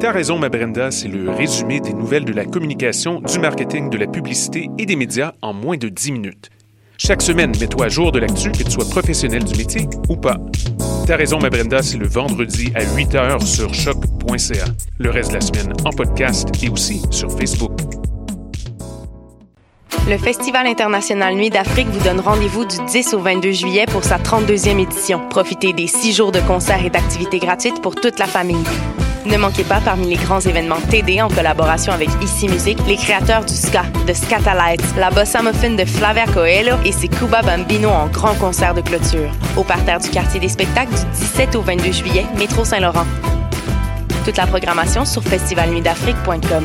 T'as raison, ma Brenda, c'est le résumé des nouvelles de la communication, du marketing, de la publicité et des médias en moins de 10 minutes. Chaque semaine, mets-toi à jour de l'actu, que tu sois professionnel du métier ou pas. T'as raison, ma Brenda, c'est le vendredi à 8 h sur choc.ca. Le reste de la semaine en podcast et aussi sur Facebook. Le Festival international Nuit d'Afrique vous donne rendez-vous du 10 au 22 juillet pour sa 32e édition. Profitez des six jours de concerts et d'activités gratuites pour toute la famille. Ne manquez pas parmi les grands événements TD en collaboration avec Ici Musique, les créateurs du ska, de Scatalites, la bossa muffin de Flavia Coelho et ses Cuba Bambino en grand concert de clôture. Au parterre du quartier des spectacles du 17 au 22 juillet, métro Saint-Laurent. Toute la programmation sur festivalnuitdafrique.com.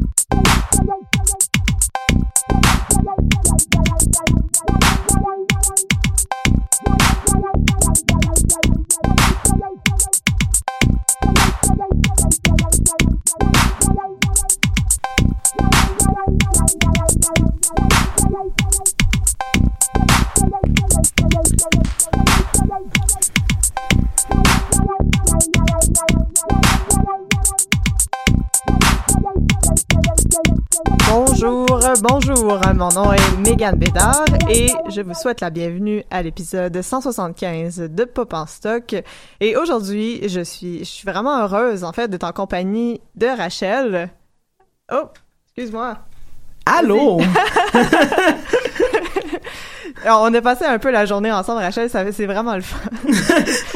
Bonjour, bonjour, mon nom est Megan Bédard et je vous souhaite la bienvenue à l'épisode 175 de Pop en stock. Et aujourd'hui, je suis, je suis vraiment heureuse en fait d'être en compagnie de Rachel. Oh, excuse-moi. Allô? Alors, on a passé un peu la journée ensemble, Rachel, ça c'est vraiment le fun.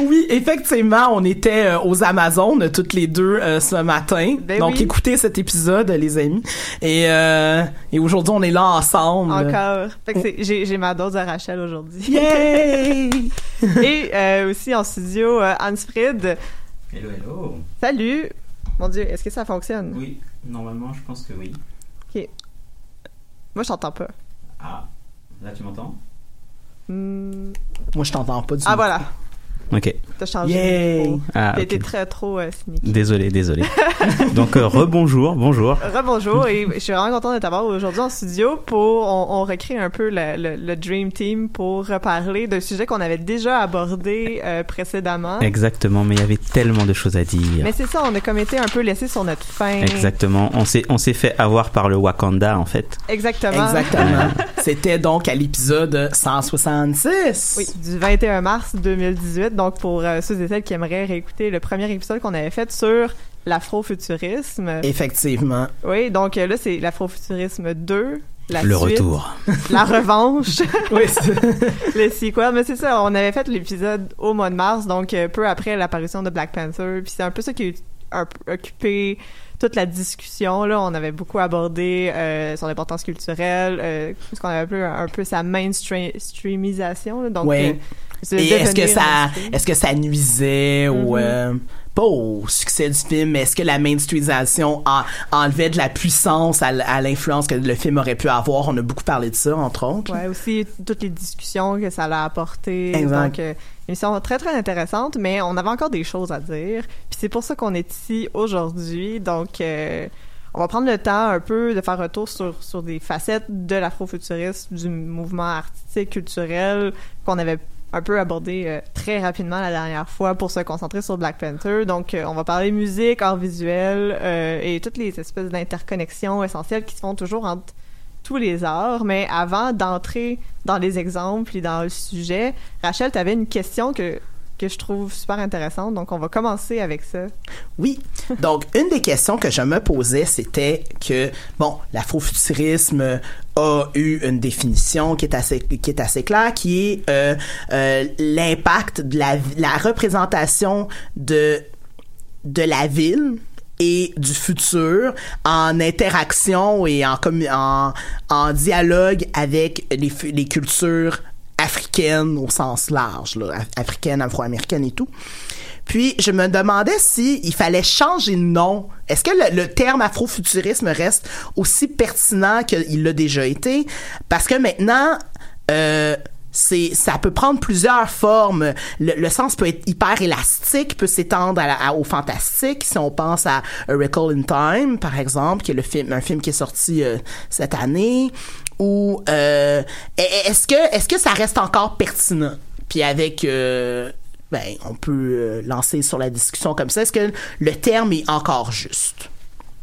oui, effectivement, on était euh, aux Amazones toutes les deux euh, ce matin. Ben Donc oui. écoutez cet épisode, les amis. Et, euh, et aujourd'hui, on est là ensemble. Encore. Fait que c'est- j'ai ma dose de Rachel aujourd'hui. Yay! Et euh, aussi en studio, euh, Hans-Frid. Hello, hello. Salut! Mon Dieu, est-ce que ça fonctionne? Oui, normalement, je pense que oui. Moi, je t'entends pas. Ah, là, tu m'entends? Hmm. Moi, je t'entends pas du Ah, tout. voilà. Ok. T'as changé. Micro. Ah, été très trop euh, sneaky. Désolé, désolé. Donc, euh, rebonjour, bonjour. Rebonjour et je suis vraiment contente de t'avoir aujourd'hui en studio pour on, on recrée un peu le, le- le Dream Team pour reparler d'un sujet qu'on avait déjà abordé euh, précédemment. Exactement, mais il y avait tellement de choses à dire. Mais c'est ça, on a comme été un peu laissé sur notre fin. Exactement. On s'est, on s'est fait avoir par le Wakanda, en fait. Exactement. Exactement. C'était donc à l'épisode 166. Oui, du 21 mars 2018. Donc, pour euh, ceux et celles qui aimeraient réécouter le premier épisode qu'on avait fait sur l'afrofuturisme. Effectivement. Oui, donc euh, là, c'est l'afrofuturisme 2. La le suite, retour. La revanche. Oui, c'est- le sequel. Mais c'est ça, on avait fait l'épisode au mois de mars, donc euh, peu après l'apparition de Black Panther. Puis c'est un peu ça qui a occupé toute la discussion. Là, on avait beaucoup abordé euh, son importance culturelle, euh, ce qu'on avait appelé un, un peu sa mainstreamisation. là. Donc, Ouais. euh, Et est-ce que ça, est-ce que ça nuisait ou Mhm. euh, pas au succès du film, mais est-ce que la mainstreamisation en, enlevait de la puissance à, à l'influence que le film aurait pu avoir? On a beaucoup parlé de ça, entre autres. Ouais, aussi toutes les discussions que ça l'a apporté. Exact. Donc, euh, émission très, très intéressante, mais on avait encore des choses à dire. Puis c'est pour ça qu'on est ici aujourd'hui. Donc, euh, on va prendre le temps un peu de faire un tour sur, sur des facettes de l'afrofuturisme, du mouvement artistique, culturel, qu'on avait un peu abordé euh, très rapidement la dernière fois pour se concentrer sur Black Panther. Donc, euh, on va parler musique, art visuel euh, et toutes les espèces d'interconnexions essentielles qui se font toujours entre tous les arts. Mais avant d'entrer dans les exemples et dans le sujet, Rachel, tu avais une question que que je trouve super intéressante. Donc, on va commencer avec ça. Oui. Donc, une des questions que je me posais, c'était que, bon, l'afrofuturisme a eu une définition qui est assez, qui est assez claire, qui est euh, euh, l'impact de la, la représentation de, de la ville et du futur en interaction et en, en, en dialogue avec les, les cultures africaines au sens large, là, af- africaines, afro-américaines et tout. Puis je me demandais si fallait changer de nom. Est-ce que le, le terme afrofuturisme reste aussi pertinent qu'il l'a déjà été? Parce que maintenant, euh, c'est ça peut prendre plusieurs formes. Le, sens peut être hyper élastique, peut s'étendre au fantastique. Si on pense à A Recall in Time, par exemple, qui est le film, un film qui est sorti euh, cette année, ou euh, e- est-ce que est-ce que ça reste encore pertinent? Puis avec euh, ben, on peut lancer sur la discussion comme ça. Est-ce que le terme est encore juste?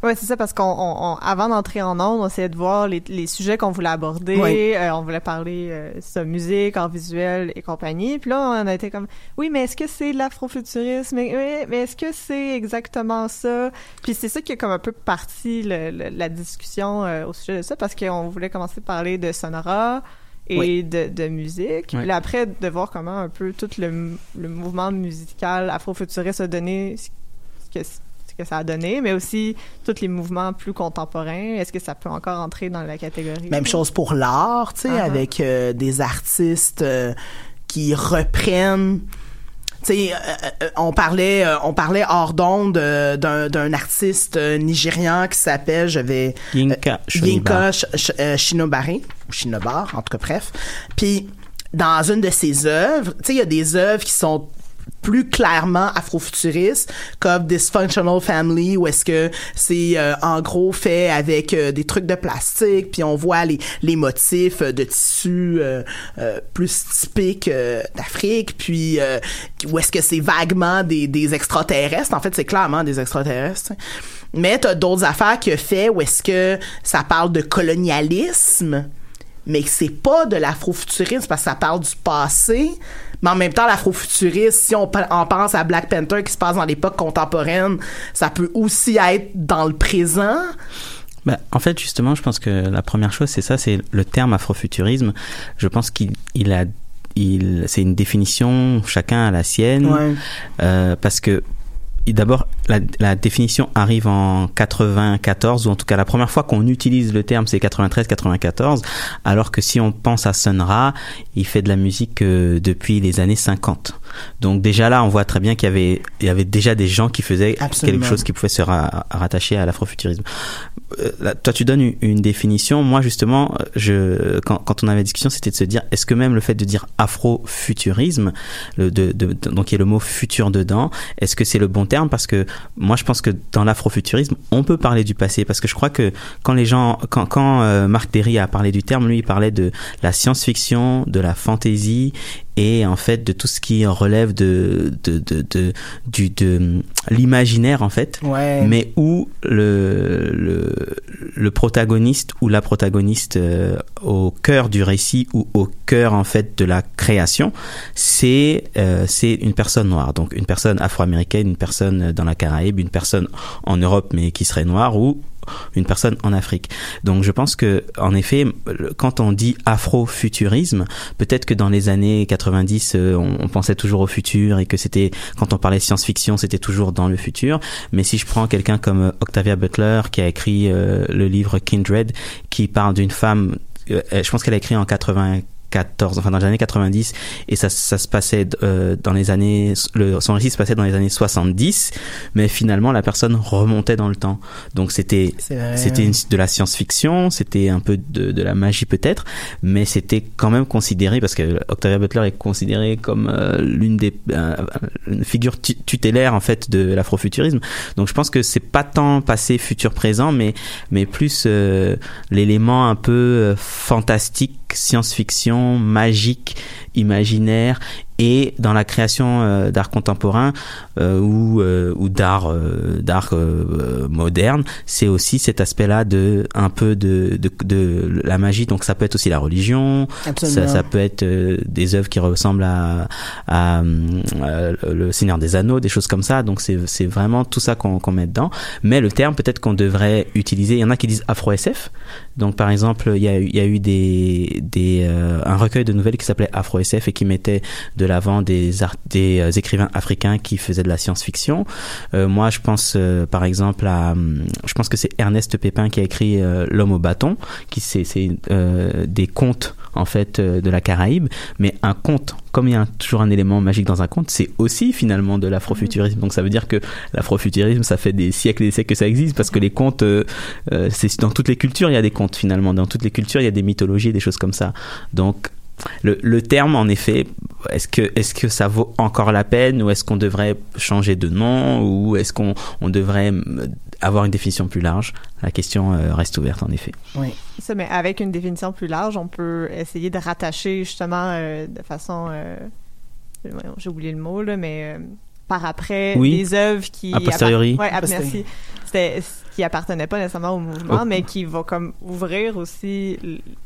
Ouais, c'est ça, parce qu'on, on- on- avant d'entrer en ondes, on essayait de voir les, les sujets qu'on voulait aborder. Oui. Euh, on voulait parler euh, ça, musique, art visuel et compagnie. Puis là, on a été comme, oui, mais est-ce que c'est de l'afrofuturisme? Oui, mais est-ce que c'est exactement ça? Puis c'est ça qui a comme un peu parti le- le- la discussion euh, au sujet de ça, parce qu'on voulait commencer par parler de Sonora et Oui. de, de musique. Oui. Puis là, après, de voir comment un peu tout le, le mouvement musical afrofuturiste a donné ce que, ce que ça a donné, mais aussi tous les mouvements plus contemporains. Est-ce que ça peut encore entrer dans la catégorie? Même chose pour l'art, tu sais, Uh-huh. avec euh, des artistes euh, qui reprennent. Tu sais, euh, euh, on parlait, euh, on parlait hors d'onde euh, d'un d'un artiste euh, nigérian qui s'appelle, je vais Yinka. Yinka Sh- Sh- Shinobare ou Shinobar, en tout cas, bref. Puis dans une de ses œuvres, tu sais, il y a des œuvres qui sont plus clairement afrofuturistes comme Dysfunctional Family où est-ce que c'est euh, en gros fait avec euh, des trucs de plastique puis on voit les, les motifs de tissus euh, euh, plus typiques euh, d'Afrique puis où est-ce que c'est vaguement des, des extraterrestres. En fait c'est clairement des extraterrestres mais t'as d'autres affaires qu'il a fait où est-ce que ça parle de colonialisme mais que c'est pas de l'afrofuturisme parce que ça parle du passé. Mais en même temps, l'afrofuturisme, si on, on pense à Black Panther qui se passe dans l'époque contemporaine, ça peut aussi être dans le présent. Bah, en fait, justement, je pense que la première chose, c'est ça, c'est le terme afrofuturisme. Je pense qu'il il a, il, c'est une définition, chacun a la sienne, Ouais. euh, parce que d'abord, la, la définition arrive en 94, ou en tout cas la première fois qu'on utilise le terme, c'est 93-94, alors que si on pense à Sun Ra, il fait de la musique euh, depuis les années 50. Donc déjà là, on voit très bien qu'il y avait, il y avait déjà des gens qui faisaient Absolument. quelque chose qui pouvait se ra- rattacher à l'afrofuturisme. Euh, toi, tu donnes une, une définition. Moi, justement, je, quand, quand on avait discussion, c'était de se dire, est-ce que même le fait de dire afrofuturisme, le, de, de, de- donc il y a le mot futur dedans, est-ce que c'est le bon terme? Parce que moi, je pense que dans l'afrofuturisme, on peut parler du passé, parce que je crois que quand les gens, quand, quand euh, Marc Derry a parlé du terme, lui, il parlait de la science-fiction, de la fantaisie et en fait de tout ce qui relève de de de, de du de l'imaginaire en fait Ouais. mais où le, le le protagoniste ou la protagoniste euh, au cœur du récit ou au cœur en fait de la création c'est euh, c'est une personne noire donc une personne afro-américaine une personne dans la Caraïbe une personne en Europe mais qui serait noire ou une personne en Afrique. Donc je pense que en effet, quand on dit afro-futurisme, peut-être que dans les années 90, euh, on, pensait toujours au futur et que c'était quand on parlait science-fiction, c'était toujours dans le futur. Mais si je prends quelqu'un comme euh, Octavia Butler qui a écrit euh, le livre Kindred, qui parle d'une femme, je pense qu'elle a écrit en 84 94, enfin dans les années 90, et ça, ça se passait euh, dans les années, le, son récit se passait dans les années 70, mais finalement la personne remontait dans le temps. Donc c'était c'était de la science-fiction, c'était un peu de, de la magie peut-être, mais c'était quand même considéré parce que Octavia Butler est considérée comme euh, l'une des euh, une figure tutélaire en fait de l'afrofuturisme. Donc je pense que c'est pas tant passé, futur, présent, mais mais plus euh, l'élément un peu fantastique, science-fiction, magique, imaginaire et dans la création euh, d'art contemporain euh, ou, euh, ou d'art d'art moderne. C'est aussi cet aspect là de un peu de, de, de la magie. Donc ça peut être aussi la religion. Ça, ça, peut être des œuvres qui ressemblent à, à, le Seigneur des Anneaux des choses comme ça. Donc c'est c'est vraiment tout ça qu'on qu'on met dedans. Mais le terme peut-être qu'on devrait utiliser il y en a qui disent afro SF donc par exemple il y a il y a eu des des un recueil de nouvelles qui s'appelait Afro SF et qui mettait de l'avant des, euh, écrivains africains qui faisaient de la science-fiction. Euh, moi, je pense euh, par exemple à, hum, je pense que c'est Ernest Pépin qui a écrit L'homme au bâton, qui c'est des contes en fait de la Caraïbe, mais un conte, comme il y a toujours un élément magique dans un conte, c'est aussi finalement de l'afrofuturisme. Donc ça veut dire que l'afrofuturisme, ça fait des siècles et des siècles que ça existe, parce que les contes, c'est dans toutes les cultures, il y a des contes finalement. Dans toutes les cultures, il y a des mythologies, des choses comme ça. Donc le, le, terme, en effet, est-ce que, est-ce que ça vaut encore la peine ou est-ce qu'on devrait changer de nom ou est-ce qu'on on devrait avoir une définition plus large? La question euh, reste ouverte, en effet. Oui. Ça, mais avec une définition plus large, on peut essayer de rattacher justement euh, de façon. Euh, j'ai oublié le mot, là, mais par après, oui. des œuvres qui. A posteriori. Ouais, merci. C'était qui appartenait pas nécessairement au mouvement, oh. mais qui va comme ouvrir aussi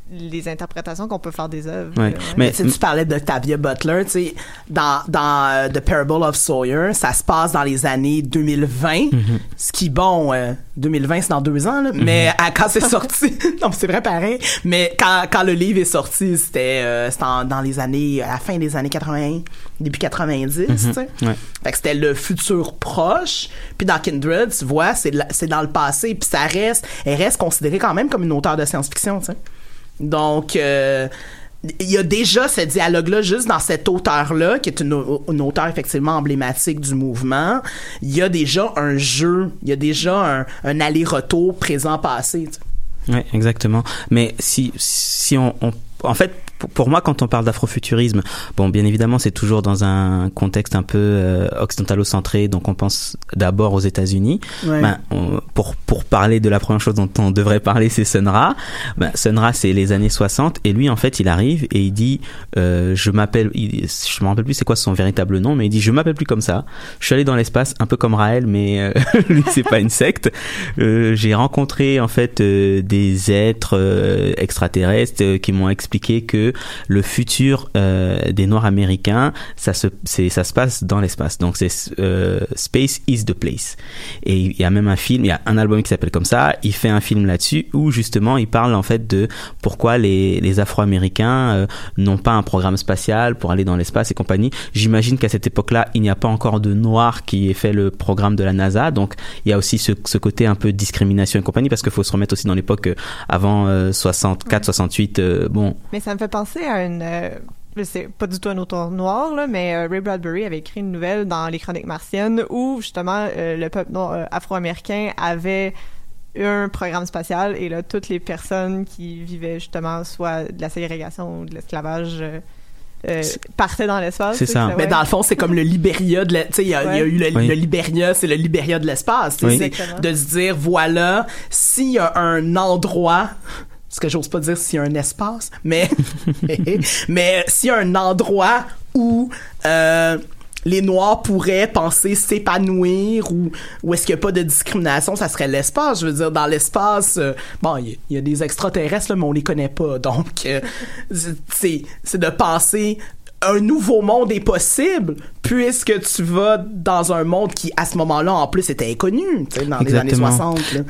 les interprétations qu'on peut faire des œuvres. Ouais. Mais tu parlais d'Octavia Butler, tu sais, dans, dans uh, The Parable of Sawyer, ça se passe dans les années 2020, mm -hmm. ce qui, bon, euh, 2020, c'est dans deux ans, là, mm -hmm. mais à, quand c'est sorti, non, c'est vrai pareil, mais quand, quand le livre est sorti, c'était euh, dans les années, à la fin des années 80, début 90, mm -hmm. tu sais. Ouais. Fait que c'était le futur proche, puis dans Kindred, tu vois, c'est dans le passé, puis ça reste, elle reste considérée quand même comme une auteure de science-fiction, tu sais. Donc, euh, il y a déjà ce dialogue-là juste dans cette auteur-là, qui est une, une auteure effectivement emblématique du mouvement. Il y a déjà un jeu, il y a déjà un, un aller-retour présent-passé. Oui, exactement. Mais si, si on, on en fait, pour moi, quand on parle d'afrofuturisme, bon, bien évidemment, c'est toujours dans un contexte un peu euh, occidentalo-centré, donc on pense d'abord aux États-Unis. Ouais. Ben, on, pour pour parler de la première chose dont on devrait parler, c'est Sun Ra. Ben, Sun Ra, c'est les années 60, et lui, en fait, il arrive et il dit, euh, je m'appelle, je me rappelle plus c'est quoi son véritable nom, mais il dit, je m'appelle plus comme ça. Je suis allé dans l'espace, un peu comme Raël, mais euh, lui, c'est pas une secte. Euh, J'ai rencontré en fait euh, des êtres euh, extraterrestres qui m'ont expliqué que le futur euh, des Noirs américains, ça se, ça se passe dans l'espace. Donc c'est euh, Space is the place. Et il y a même un film, il y a un album qui s'appelle comme ça. Il fait un film là-dessus où justement il parle en fait de pourquoi les, les Afro-Américains euh, n'ont pas un programme spatial pour aller dans l'espace et compagnie. J'imagine qu'à cette époque-là, il n'y a pas encore de Noirs qui aient fait le programme de la NASA. Donc il y a aussi ce, ce côté un peu discrimination et compagnie parce qu'il faut se remettre aussi dans l'époque avant 64, 68. bon. Mais ça me fait penser à une. Euh, c'est pas du tout un auteur noir, là, mais euh, Ray Bradbury avait écrit une nouvelle dans Les Chroniques martiennes où justement euh, le peuple noir, afro-américain avait un programme spatial et là toutes les personnes qui vivaient justement soit de la ségrégation ou de l'esclavage euh, partait dans l'espace. C'est ça. Mais ouais. dans le fond, c'est comme le Liberia de, tu sais, il y, ouais. y, a eu le, oui. le Liberia, c'est le Liberia de l'espace. Oui. C'est de se dire, voilà, s'il y a un endroit ce que j'ose pas dire s'il y a un espace, mais mais s'il y a un endroit où euh, les Noirs pourraient penser s'épanouir ou, est-ce qu'il n'y a pas de discrimination, ça serait l'espace. Je veux dire, dans l'espace, euh, bon, il y, a des extraterrestres, mais on les connaît pas. Donc, euh, c'est de penser un nouveau monde est possible puisque tu vas dans un monde qui à ce moment-là en plus était inconnu tu sais, dans les années Exactement. 60 là.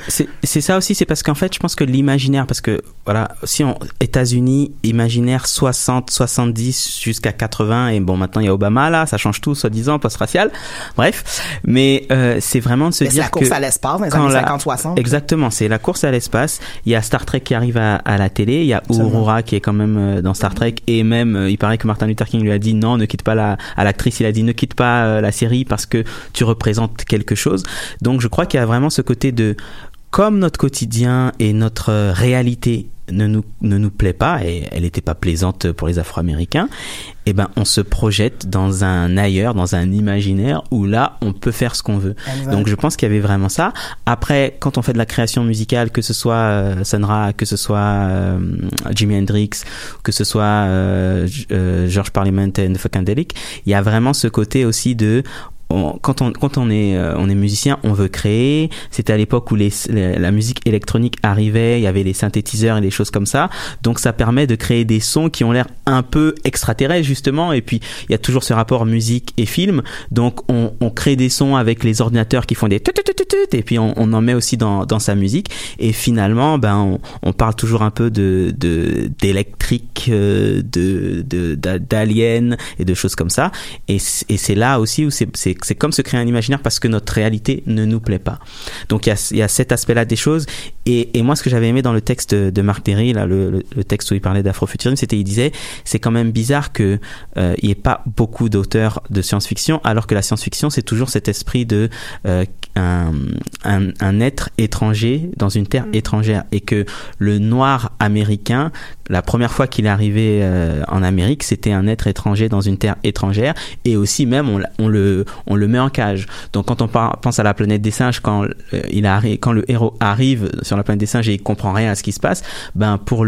C'est ça aussi, c'est parce qu'en fait, je pense que l'imaginaire, parce que voilà, si on États-Unis, imaginaire 60, 70 jusqu'à 80, et bon, maintenant il y a Obama là, ça change tout, soi-disant, post-racial. Bref, mais euh, c'est vraiment de se Mais c'est dire la course que à l'espace dans les années la- 50-60 Exactement, c'est la course à l'espace. Il y a Star Trek qui arrive à, à la télé, il y a. Aurora qui est quand même euh, dans Star Trek, et même euh, il paraît que Martin Luther King lui a dit non, ne quitte pas la à l'actrice, il a dit ne quitte pas euh, la série parce que tu représentes quelque chose. Donc je crois qu'il y a vraiment ce côté de comme notre quotidien et notre réalité ne nous, ne nous plaît pas, et elle n'était pas plaisante pour les Afro-Américains, eh ben, on se projette dans un ailleurs, dans un imaginaire où là, on peut faire ce qu'on veut. Exact. Donc, je pense qu'il y avait vraiment ça. Après, quand on fait de la création musicale, que ce soit euh, que ce soit euh, Jimi Hendrix, que ce soit euh, euh, George Parliament and the Funkadelic, il y a vraiment ce côté aussi de quand on quand on est euh, on est musicien, on veut créer. C'était à l'époque où les, la musique électronique arrivait, il y avait les synthétiseurs et des choses comme ça. Donc ça permet de créer des sons qui ont l'air un peu extraterrestres justement. Et puis il y a toujours ce rapport musique et film. Donc on, on crée des sons avec les ordinateurs qui font des tut, et puis on, on en met aussi dans, dans sa musique. Et finalement, ben on, parle toujours un peu de de d'électrique, euh, de de d'aliens et de choses comme ça. Et et c'est là aussi où c'est c'est comme se créer un imaginaire parce que notre réalité ne nous plaît pas. Donc il y a il y a cet aspect-là des choses. Et et moi ce que j'avais aimé dans le texte de, Marc Derry, là le, le, le texte où il parlait d'afrofuturisme, c'était il disait c'est quand même bizarre que euh, il y ait pas beaucoup d'auteurs de science-fiction alors que la science-fiction c'est toujours cet esprit de euh, un, un, un être étranger dans une terre étrangère et que le noir américain la première fois qu'il est arrivé euh, en Amérique c'était un être étranger dans une terre étrangère et aussi même on le on le met en cage donc quand on pense à la planète des singes quand euh, il arrive quand le héros arrive sur la planète des singes et il comprend rien à ce qui se passe ben pour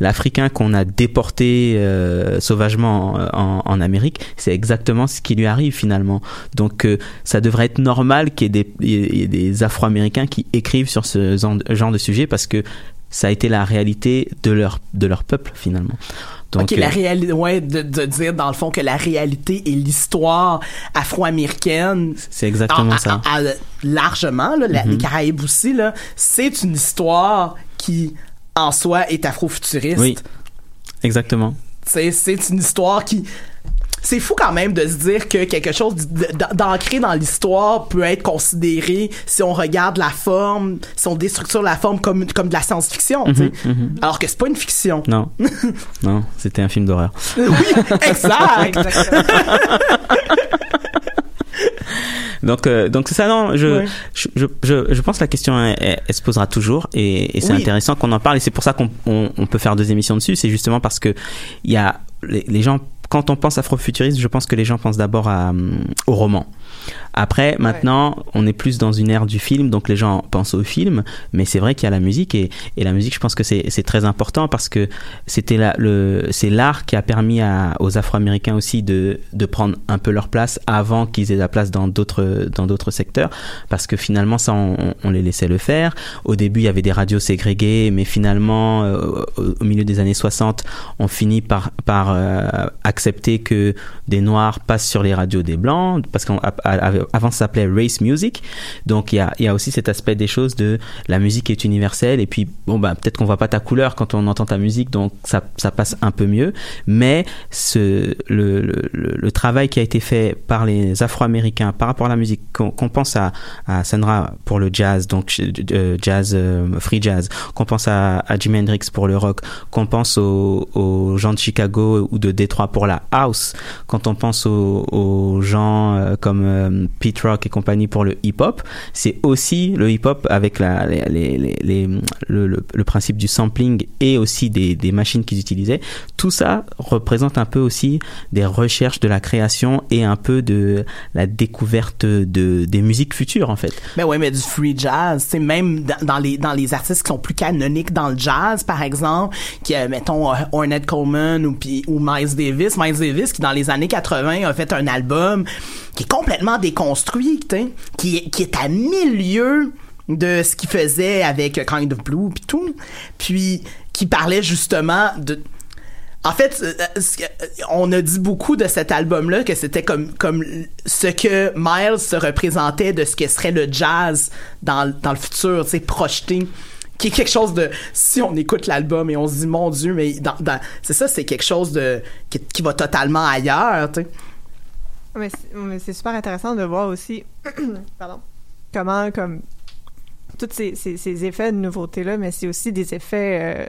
l'africain qu'on a déporté euh, sauvagement en, Amérique c'est exactement ce qui lui arrive finalement donc euh, ça devrait être normal qu'il y ait des, Afro-Américains qui écrivent sur ce genre de- sujet parce que ça a été la réalité de leur peuple finalement. Donc ok, la euh, réalité, ouais, de, de dire dans le fond que la réalité et l'histoire afro-américaine, c'est exactement en- ça. en- en- largement, là, la- Mhm. les Caraïbes aussi, là, c'est une histoire qui, en soi, est afro-futuriste. Oui. Exactement. C'est une histoire qui. C'est fou quand même de se dire que quelque chose d'ancré dans l'histoire peut être considéré si on regarde la forme, si on déstructure la forme comme, comme de la science-fiction. Mhm, mhm. alors que c'est pas une fiction. Non. non, c'était un film d'horreur. oui, exact. Donc, euh, donc c'est ça, non, je, Ouais. je, je, je, je pense que la question, elle, elle- elle se posera toujours et, et c'est Oui. intéressant qu'on en parle et c'est pour ça qu'on on, on peut faire deux émissions dessus. C'est justement parce que il y a les, les gens, quand on pense afrofuturisme, je pense que les gens pensent d'abord hum, au roman. Après, maintenant, on est plus dans une ère du film, donc les gens pensent au film, mais c'est vrai qu'il y a la musique et, et la musique, je pense que c'est très important parce que c'était la- le c'est l'art qui a permis à, aux Afro-Américains aussi de de prendre un peu leur place avant qu'ils aient la place dans d'autres dans d'autres secteurs, parce que finalement ça on, on les laissait le faire. Au début, il y avait des radios ségrégées, mais finalement, euh, au, au milieu des années 60, on finit par par euh, accepter que des noirs passent sur les radios des blancs, parce qu'avant ça s'appelait race music. Donc il y a, aussi cet aspect des choses de la musique est universelle et puis bon bah peut-être qu'on voit pas ta couleur quand on entend ta musique, donc ça, passe un peu mieux. Mais le, travail qui a été fait par les Afro-Américains par rapport à la musique, qu'on qu'on pense à, à Sandra pour le jazz, donc euh, jazz euh, free jazz, qu'on pense à, à Jimi Hendrix pour le rock, qu'on pense aux, aux gens de Chicago ou de Détroit pour la house, quand on pense aux, gens euh, comme euh, Pete Rock et compagnie pour le hip-hop, c'est aussi le hip-hop avec la, les, les, le, principe du sampling et aussi des, machines qu'ils utilisaient. Tout ça représente un peu aussi des recherches de la création et un peu de la découverte de, des musiques futures en fait. Ben ouais, mais du free jazz, c'est même dans, les dans les artistes qui sont plus canoniques dans le jazz, par exemple, qui euh, mettons Ornette Coleman ou puis ou Miles Davis, Qui dans les années 80 a fait un album qui est complètement déconstruit, qui qui est à milieu de ce qu'il faisait avec Kind of Blue puis tout, puis qui parlait justement de en fait, euh, euh, euh, on a dit beaucoup de cet album-là que c'était comme comme ce que Miles se représentait de ce que serait le jazz dans, dans le futur, tu sais, projeté qui est quelque chose de si on écoute l'album et on se dit mon dieu mais dans, c'est ça c'est quelque chose de qui, va totalement ailleurs tu sais. Mais c'est- super intéressant de voir aussi pardon, comment comme tous ces, ces, effets de nouveauté-là, mais c'est aussi des effets, euh,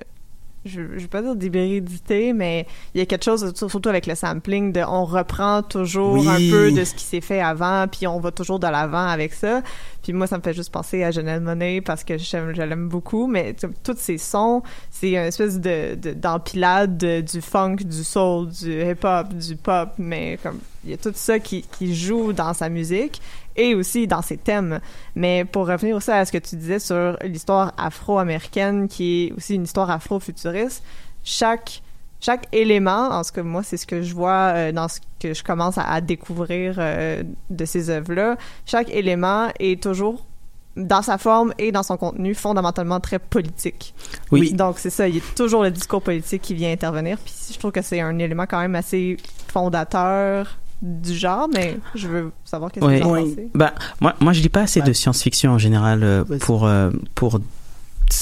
je ne vais pas dire d'hybridité, mais il y a quelque chose, surtout avec le sampling, de on reprend toujours Oui. un peu de ce qui s'est fait avant, puis on va toujours de l'avant avec ça. Puis moi, ça me fait juste penser à Janelle Monet parce que je l'aime beaucoup, mais tous ces sons, c'est une espèce de de- d'empilade de- du funk, du soul, du hip-hop, du pop, mais comme il y a tout ça qui, qui joue dans sa musique et aussi dans ses thèmes. Mais pour revenir aussi à ce que tu disais sur l'histoire afro-américaine, qui est aussi une histoire afro-futuriste, chaque chaque élément, en ce que moi, c'est ce que je vois euh, dans ce que je commence à, à découvrir euh, de ces œuvres-là. Chaque élément est toujours dans sa forme et dans son contenu fondamentalement très politique. Oui. Donc c'est ça, il y a toujours le discours politique qui vient intervenir. Puis je trouve que c'est un élément quand même assez fondateur du genre, mais je veux savoir qu'est-ce Ouais. que vous en Oui. pensez. Bah, moi, moi, je lis pas assez Ouais. de science-fiction en général euh, pour euh, pour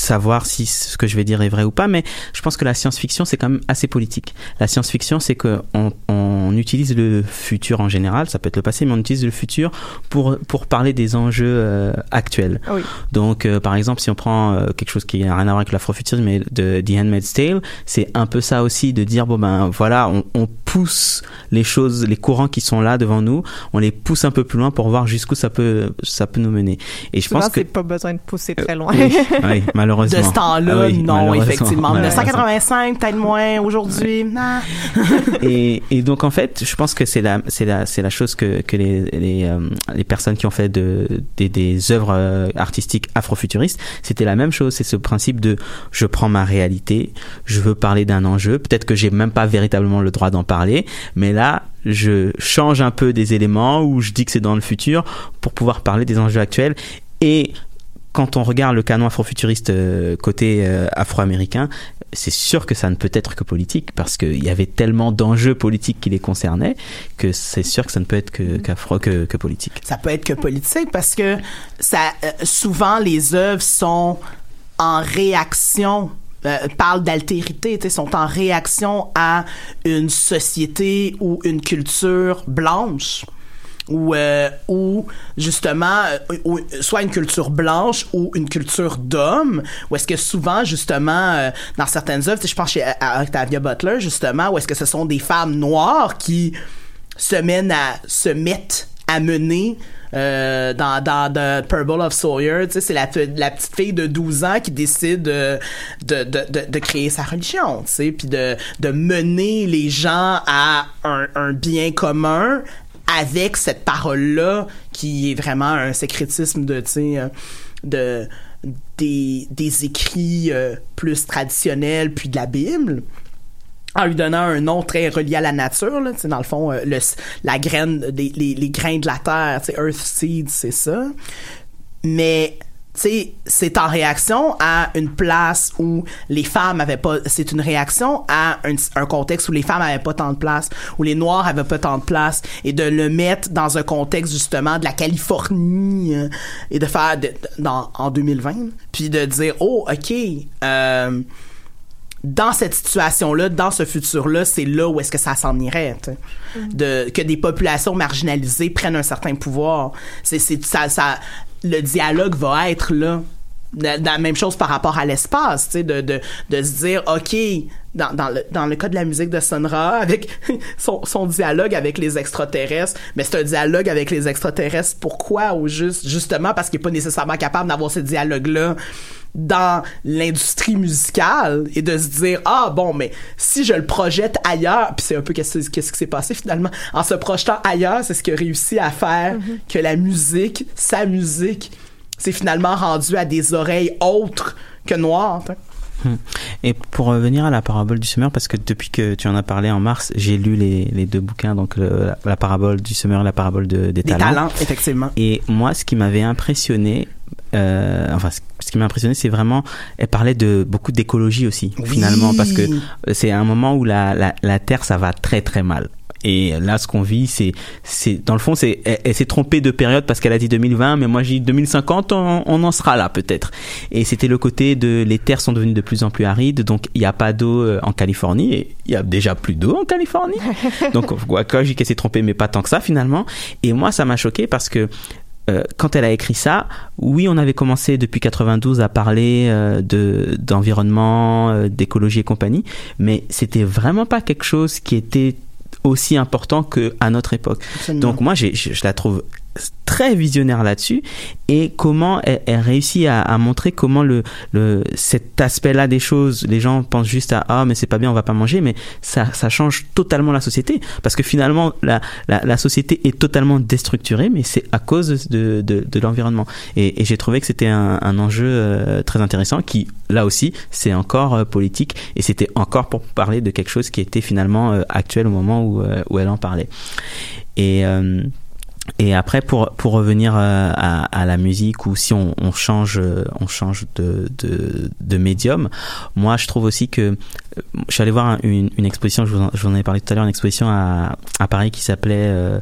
savoir si ce que je vais dire est vrai ou pas, mais je pense que la science-fiction c'est quand même assez politique. La science-fiction c'est que on, on utilise le futur en général, ça peut être le passé, mais on utilise le futur pour pour parler des enjeux euh, actuels. Ah oui. Donc, euh, par exemple, si on prend euh, quelque chose qui n'a rien à voir avec l'afrofuturisme, mais de The Handmaid's Tale, c'est un peu ça aussi de dire bon ben voilà, on, on pousse les choses, les courants qui sont là devant nous, on les pousse un peu plus loin pour voir jusqu'où ça peut ça peut nous mener. Et je pense que c'est pas besoin de pousser très loin. oui, oui, malheureusement. De ce temps-là Ah oui, non effectivement Malheureusement. 1985 peut-être moins aujourd'hui et, et donc en fait, je pense que c'est la c'est la c'est la chose que que les les, euh, les personnes qui ont fait de des, des œuvres euh, artistiques afrofuturistes, c'était la même chose. C'est ce principe de je prends ma réalité, je veux parler d'un enjeu. Peut-être que j'ai même pas véritablement le droit d'en parler, mais là je change un peu des éléments ou je dis que c'est dans le futur pour pouvoir parler des enjeux actuels et quand on regarde le canon afrofuturiste euh, côté euh, afro-américain, c'est sûr que ça ne peut être que politique parce qu'il y avait tellement d'enjeux politiques qui les concernaient que c'est sûr que ça ne peut être que, qu'afro, que, que politique. ça peut être que politique parce que ça euh, souvent les œuvres sont en réaction euh, parlent d'altérité, sont en réaction à une société ou une culture blanche ou euh, ou justement euh, ou- soit une culture blanche ou une culture d'homme ou est-ce que souvent justement euh, dans certaines œuvres je pense à- Octavia Butler justement où est-ce que ce sont des femmes noires qui se mènent à se mettent à mener euh, dans, dans The Purple of Sawyer, c'est la, pe- la petite fille de 12 ans qui décide de, de, de, de créer sa religion, puis de, de mener les gens à un, un bien commun avec cette parole-là qui est vraiment un sécrétisme de, tu euh, de, des, des écrits euh, plus traditionnels puis de la Bible en lui donnant un nom très relié à la nature dans le fond euh, le, la graine les, les grains de la terre earth seeds c'est ça. Mais c'est en réaction à une place où les femmes avaient pas c'est une réaction à un, un contexte où les femmes avaient pas tant de place où les noirs avaient pas tant de place et de le mettre dans un contexte justement de la Californie euh, et de faire de- dans en 2020 puis de dire oh ok euh, dans cette situation-là, dans ce futur-là, c'est là où est-ce que ça s'en irait, sais. de que des populations marginalisées prennent un certain pouvoir. C'est c'est ça ça le dialogue va être là. La, la même chose par rapport à l'espace, tu sais, de, de, de se dire, OK, dans, dans, le, dans le cas de la musique de Sonra, avec son, son dialogue avec les extraterrestres, mais c'est un dialogue avec les extraterrestres, pourquoi? Ou juste, justement parce qu'il est pas nécessairement capable d'avoir ce dialogue-là dans l'industrie musicale et de se dire ah bon mais si je le projette ailleurs puis c'est un peu qu'est-ce qu'est-ce qui s'est passé finalement en se projetant ailleurs c'est ce qui a réussi à faire que la musique sa musique s'est finalement rendue à des oreilles autres que noires. Hmm. Et pour revenir à la parabole du semeur, parce que depuis que tu en as parlé en mars, j'ai lu les, les deux bouquins, donc le- la, la parabole du semeur et la parabole de, des, des talents effectivement Et moi, ce qui m'avait impressionné euh, enfin, ce qui m'a impressionné, c'est vraiment, elle parlait de beaucoup d'écologie aussi, finalement, parce que c'est un moment où la, la, la Terre, ça va très très mal. Et là, ce qu'on vit, c'est, c'est, dans le fond, c'est, elle, s'est trompée de période parce qu'elle a dit 2020, mais moi j'ai dit 2050, on, on en sera là peut-être. Et c'était le côté de les terres sont devenues de plus en plus arides, donc il n'y a pas d'eau euh, en Californie, et il y a déjà plus d'eau en Californie. donc, quoi, j'ai qu'elle s'est trompée, mais pas tant que ça finalement. Et moi, ça m'a choqué parce que euh, quand elle a écrit ça, oui, on avait commencé depuis 92 à parler euh, de d'environnement, euh, d'écologie et compagnie, mais c'était vraiment pas quelque chose qui était aussi important que à notre époque. Donc moi, je la trouve très visionnaire là-dessus et comment elle, réussit à, montrer comment le, cet aspect-là des choses, les gens pensent juste à ah mais c'est pas bien, on va pas manger, mais ça, ça change totalement la société parce que finalement la, la, société est totalement déstructurée, mais c'est à cause de, de, l'environnement. Et, j'ai trouvé que c'était un, un, enjeu euh, très intéressant qui là aussi c'est encore euh, politique et c'était encore pour parler de quelque chose qui était finalement euh, actuel au moment où, où elle en parlait. Et et après, pour pour revenir euh, à, la musique ou si on, change on change de, de, de médium, moi je trouve aussi que euh, je suis allé voir une, exposition, je vous, en, ai parlé tout à l'heure, une exposition à, à Paris qui s'appelait euh,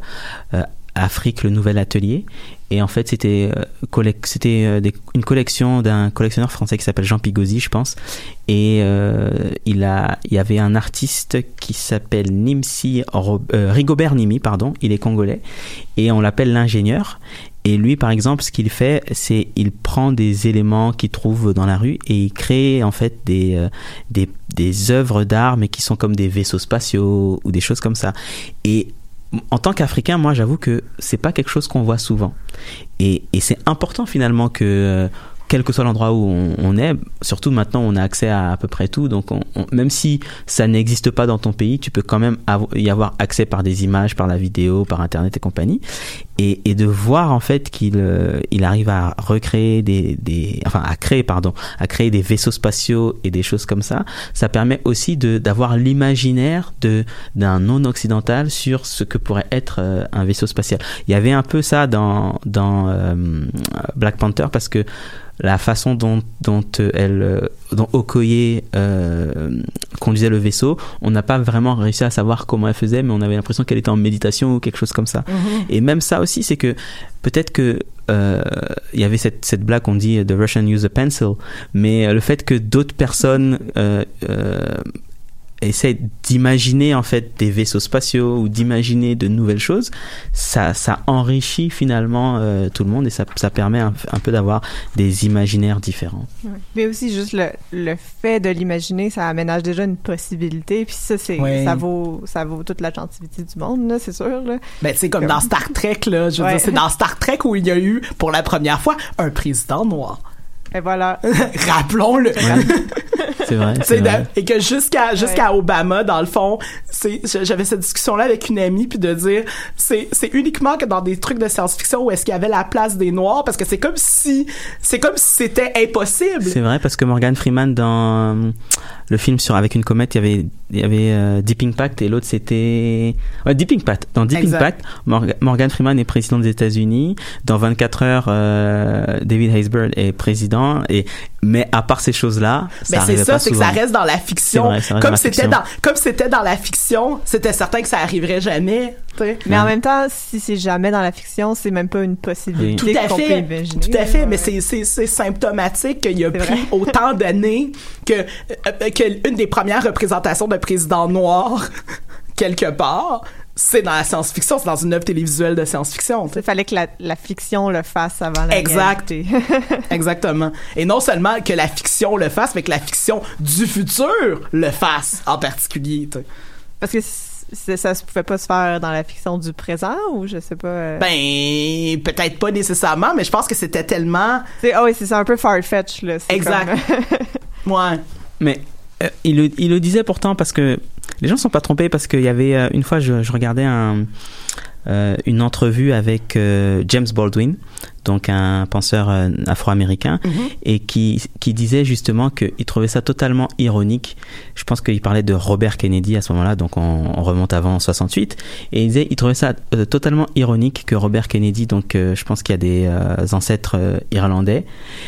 euh Afrique, le nouvel atelier. Et en fait, c'était euh, euh, une collection d'un collectionneur français qui s'appelle Jean Pigozzi, je pense. Et euh, il a, il y avait un artiste qui s'appelle Nimsi Rigobert Nimi, pardon. Il est congolais et on l'appelle l'ingénieur. Et lui, par exemple, ce qu'il fait, c'est il prend des éléments qu'il trouve dans la rue et il crée en fait des des, des œuvres d'art, mais qui sont comme des vaisseaux spatiaux ou des choses comme ça. Et en tant qu'Africain, moi, j'avoue que c'est pas quelque chose qu'on voit souvent. Et, et c'est important finalement que, euh, quel que soit l'endroit où on, est, surtout maintenant, on a accès à à peu près tout. Donc, on, même si ça n'existe pas dans ton pays, tu peux quand même y avoir accès par des images, par la vidéo, par Internet et compagnie et, et de voir en fait qu'il euh, il arrive à recréer des, des enfin à créer pardon à créer des vaisseaux spatiaux et des choses comme ça ça permet aussi d'avoir l'imaginaire de d'un non occidental sur ce que pourrait être euh, un vaisseau spatial il y avait un peu ça dans dans euh, Black Panther parce que la façon dont, dont elle dont Okoye euh, conduisait le vaisseau on n'a pas vraiment réussi à savoir comment elle faisait mais on avait l'impression qu'elle était en méditation ou quelque chose comme ça mm-hmm. et même ça aussi c'est que peut-être que euh, il y avait cette, cette blague qu'on dit the Russian use a pencil, mais euh, le fait que d'autres personnes euh, essaie d'imaginer en fait des vaisseaux spatiaux ou d'imaginer de nouvelles choses, ça, ça enrichit finalement euh, tout le monde et ça, ça permet un, peu d'avoir des imaginaires différents. Mais aussi juste le, le fait de l'imaginer, ça aménage déjà une possibilité. Puis ça, c'est ça vaut ça vaut toute la gentilité du monde, c'est sûr. Là. Ben c'est comme, comme, dans Star Trek là, je veux dire, c'est dans Star Trek où il y a eu pour la première fois un président noir. Et voilà. Rappelons-le. c'est vrai. vrai. Et que jusqu'à jusqu'à Obama, dans le fond, j'avais cette discussion-là avec une amie, puis de dire, c'est c'est uniquement que dans des trucs de science-fiction où est-ce qu'il y avait la place des Noirs, parce que c'est comme si c'est comme si c'était impossible. C'est vrai, parce que Morgan Freeman, dans le film sur Avec une comète, il y avait, il y avait euh, Deep Impact, et l'autre c'était... Ouais, Deep Impact. Dans Deep Impact, Morgan Freeman est président des États-Unis. Dans 24 heures, euh, David Haysbert est président et mais à part ces choses-là, ça c'est ça, c'est que ça reste dans la fiction. comme c'était dans comme c'était dans la fiction, c'était certain que ça arriverait jamais. Mais en même temps, si c'est jamais dans la fiction, c'est même pas une possibilité Tout à fait. Tout à fait, mais c'est symptomatique qu'il y a pris autant d'années que euh, que une des premières représentations de président noir quelque part c'est dans la science-fiction, c'est dans une œuvre télévisuelle de science-fiction. Il fallait que la, la, fiction le fasse avant la exact. Exactement. Et non seulement que la fiction le fasse, mais que la fiction du futur le fasse en particulier. T'sais. Parce que ça se pouvait pas se faire dans la fiction du présent ou je sais pas. Euh... Ben peut-être pas nécessairement, mais je pense que c'était tellement. Ah oh oui, c'est un peu far-fetched là. Exact. Comme... ouais. Mais euh, il, le, il le disait pourtant parce que les gens sont pas trompés parce qu'il y avait euh, une fois je, regardais euh, une entrevue avec euh, James Baldwin, donc un penseur euh, afro-américain, Mhm. et qui, qui disait justement qu'il trouvait ça totalement ironique. Je pense qu'il parlait de Robert Kennedy à ce moment-là, donc on, on remonte avant 68, et il disait il trouvait ça euh, totalement ironique que Robert Kennedy, donc euh, je pense qu'il y a des euh, ancêtres irlandais,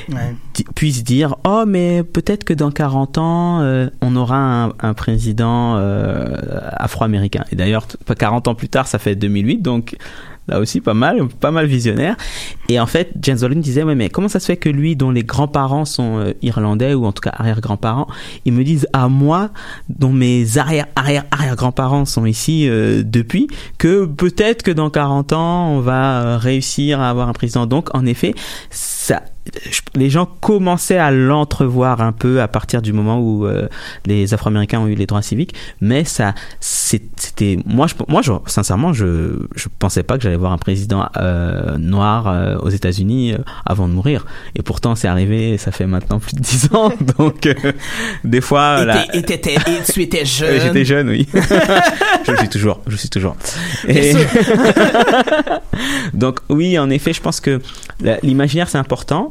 Ouais. puisse dire oh mais peut-être que dans 40 ans on aura un, un président afro-américain et d'ailleurs t- 40 ans plus tard ça fait 2008 donc là aussi pas mal pas mal visionnaire. Et en fait James Baldwin disait ouais mais comment ça se fait que lui dont les grands-parents sont euh, irlandais ou en tout cas arrière-grands-parents ils me disent à moi dont mes arrière arrière arrière grands-parents sont ici euh, depuis que peut-être que dans 40 ans on va euh, réussir à avoir un président. Donc en effet ça les gens commençaient à l'entrevoir un peu à partir du moment où euh, les Afro-Américains ont eu les droits civiques, mais ça, c'était moi, je, moi, je, sincèrement, je, je pensais pas que j'allais voir un président euh, noir euh, aux États-Unis avant de mourir, et pourtant c'est arrivé, ça fait maintenant plus de dix ans, donc des fois, Et, là, et et tu étais jeune. J'étais jeune, oui. je le suis toujours, je le suis toujours. Et-. Donc oui, en effet, je pense que l'imaginaire c'est important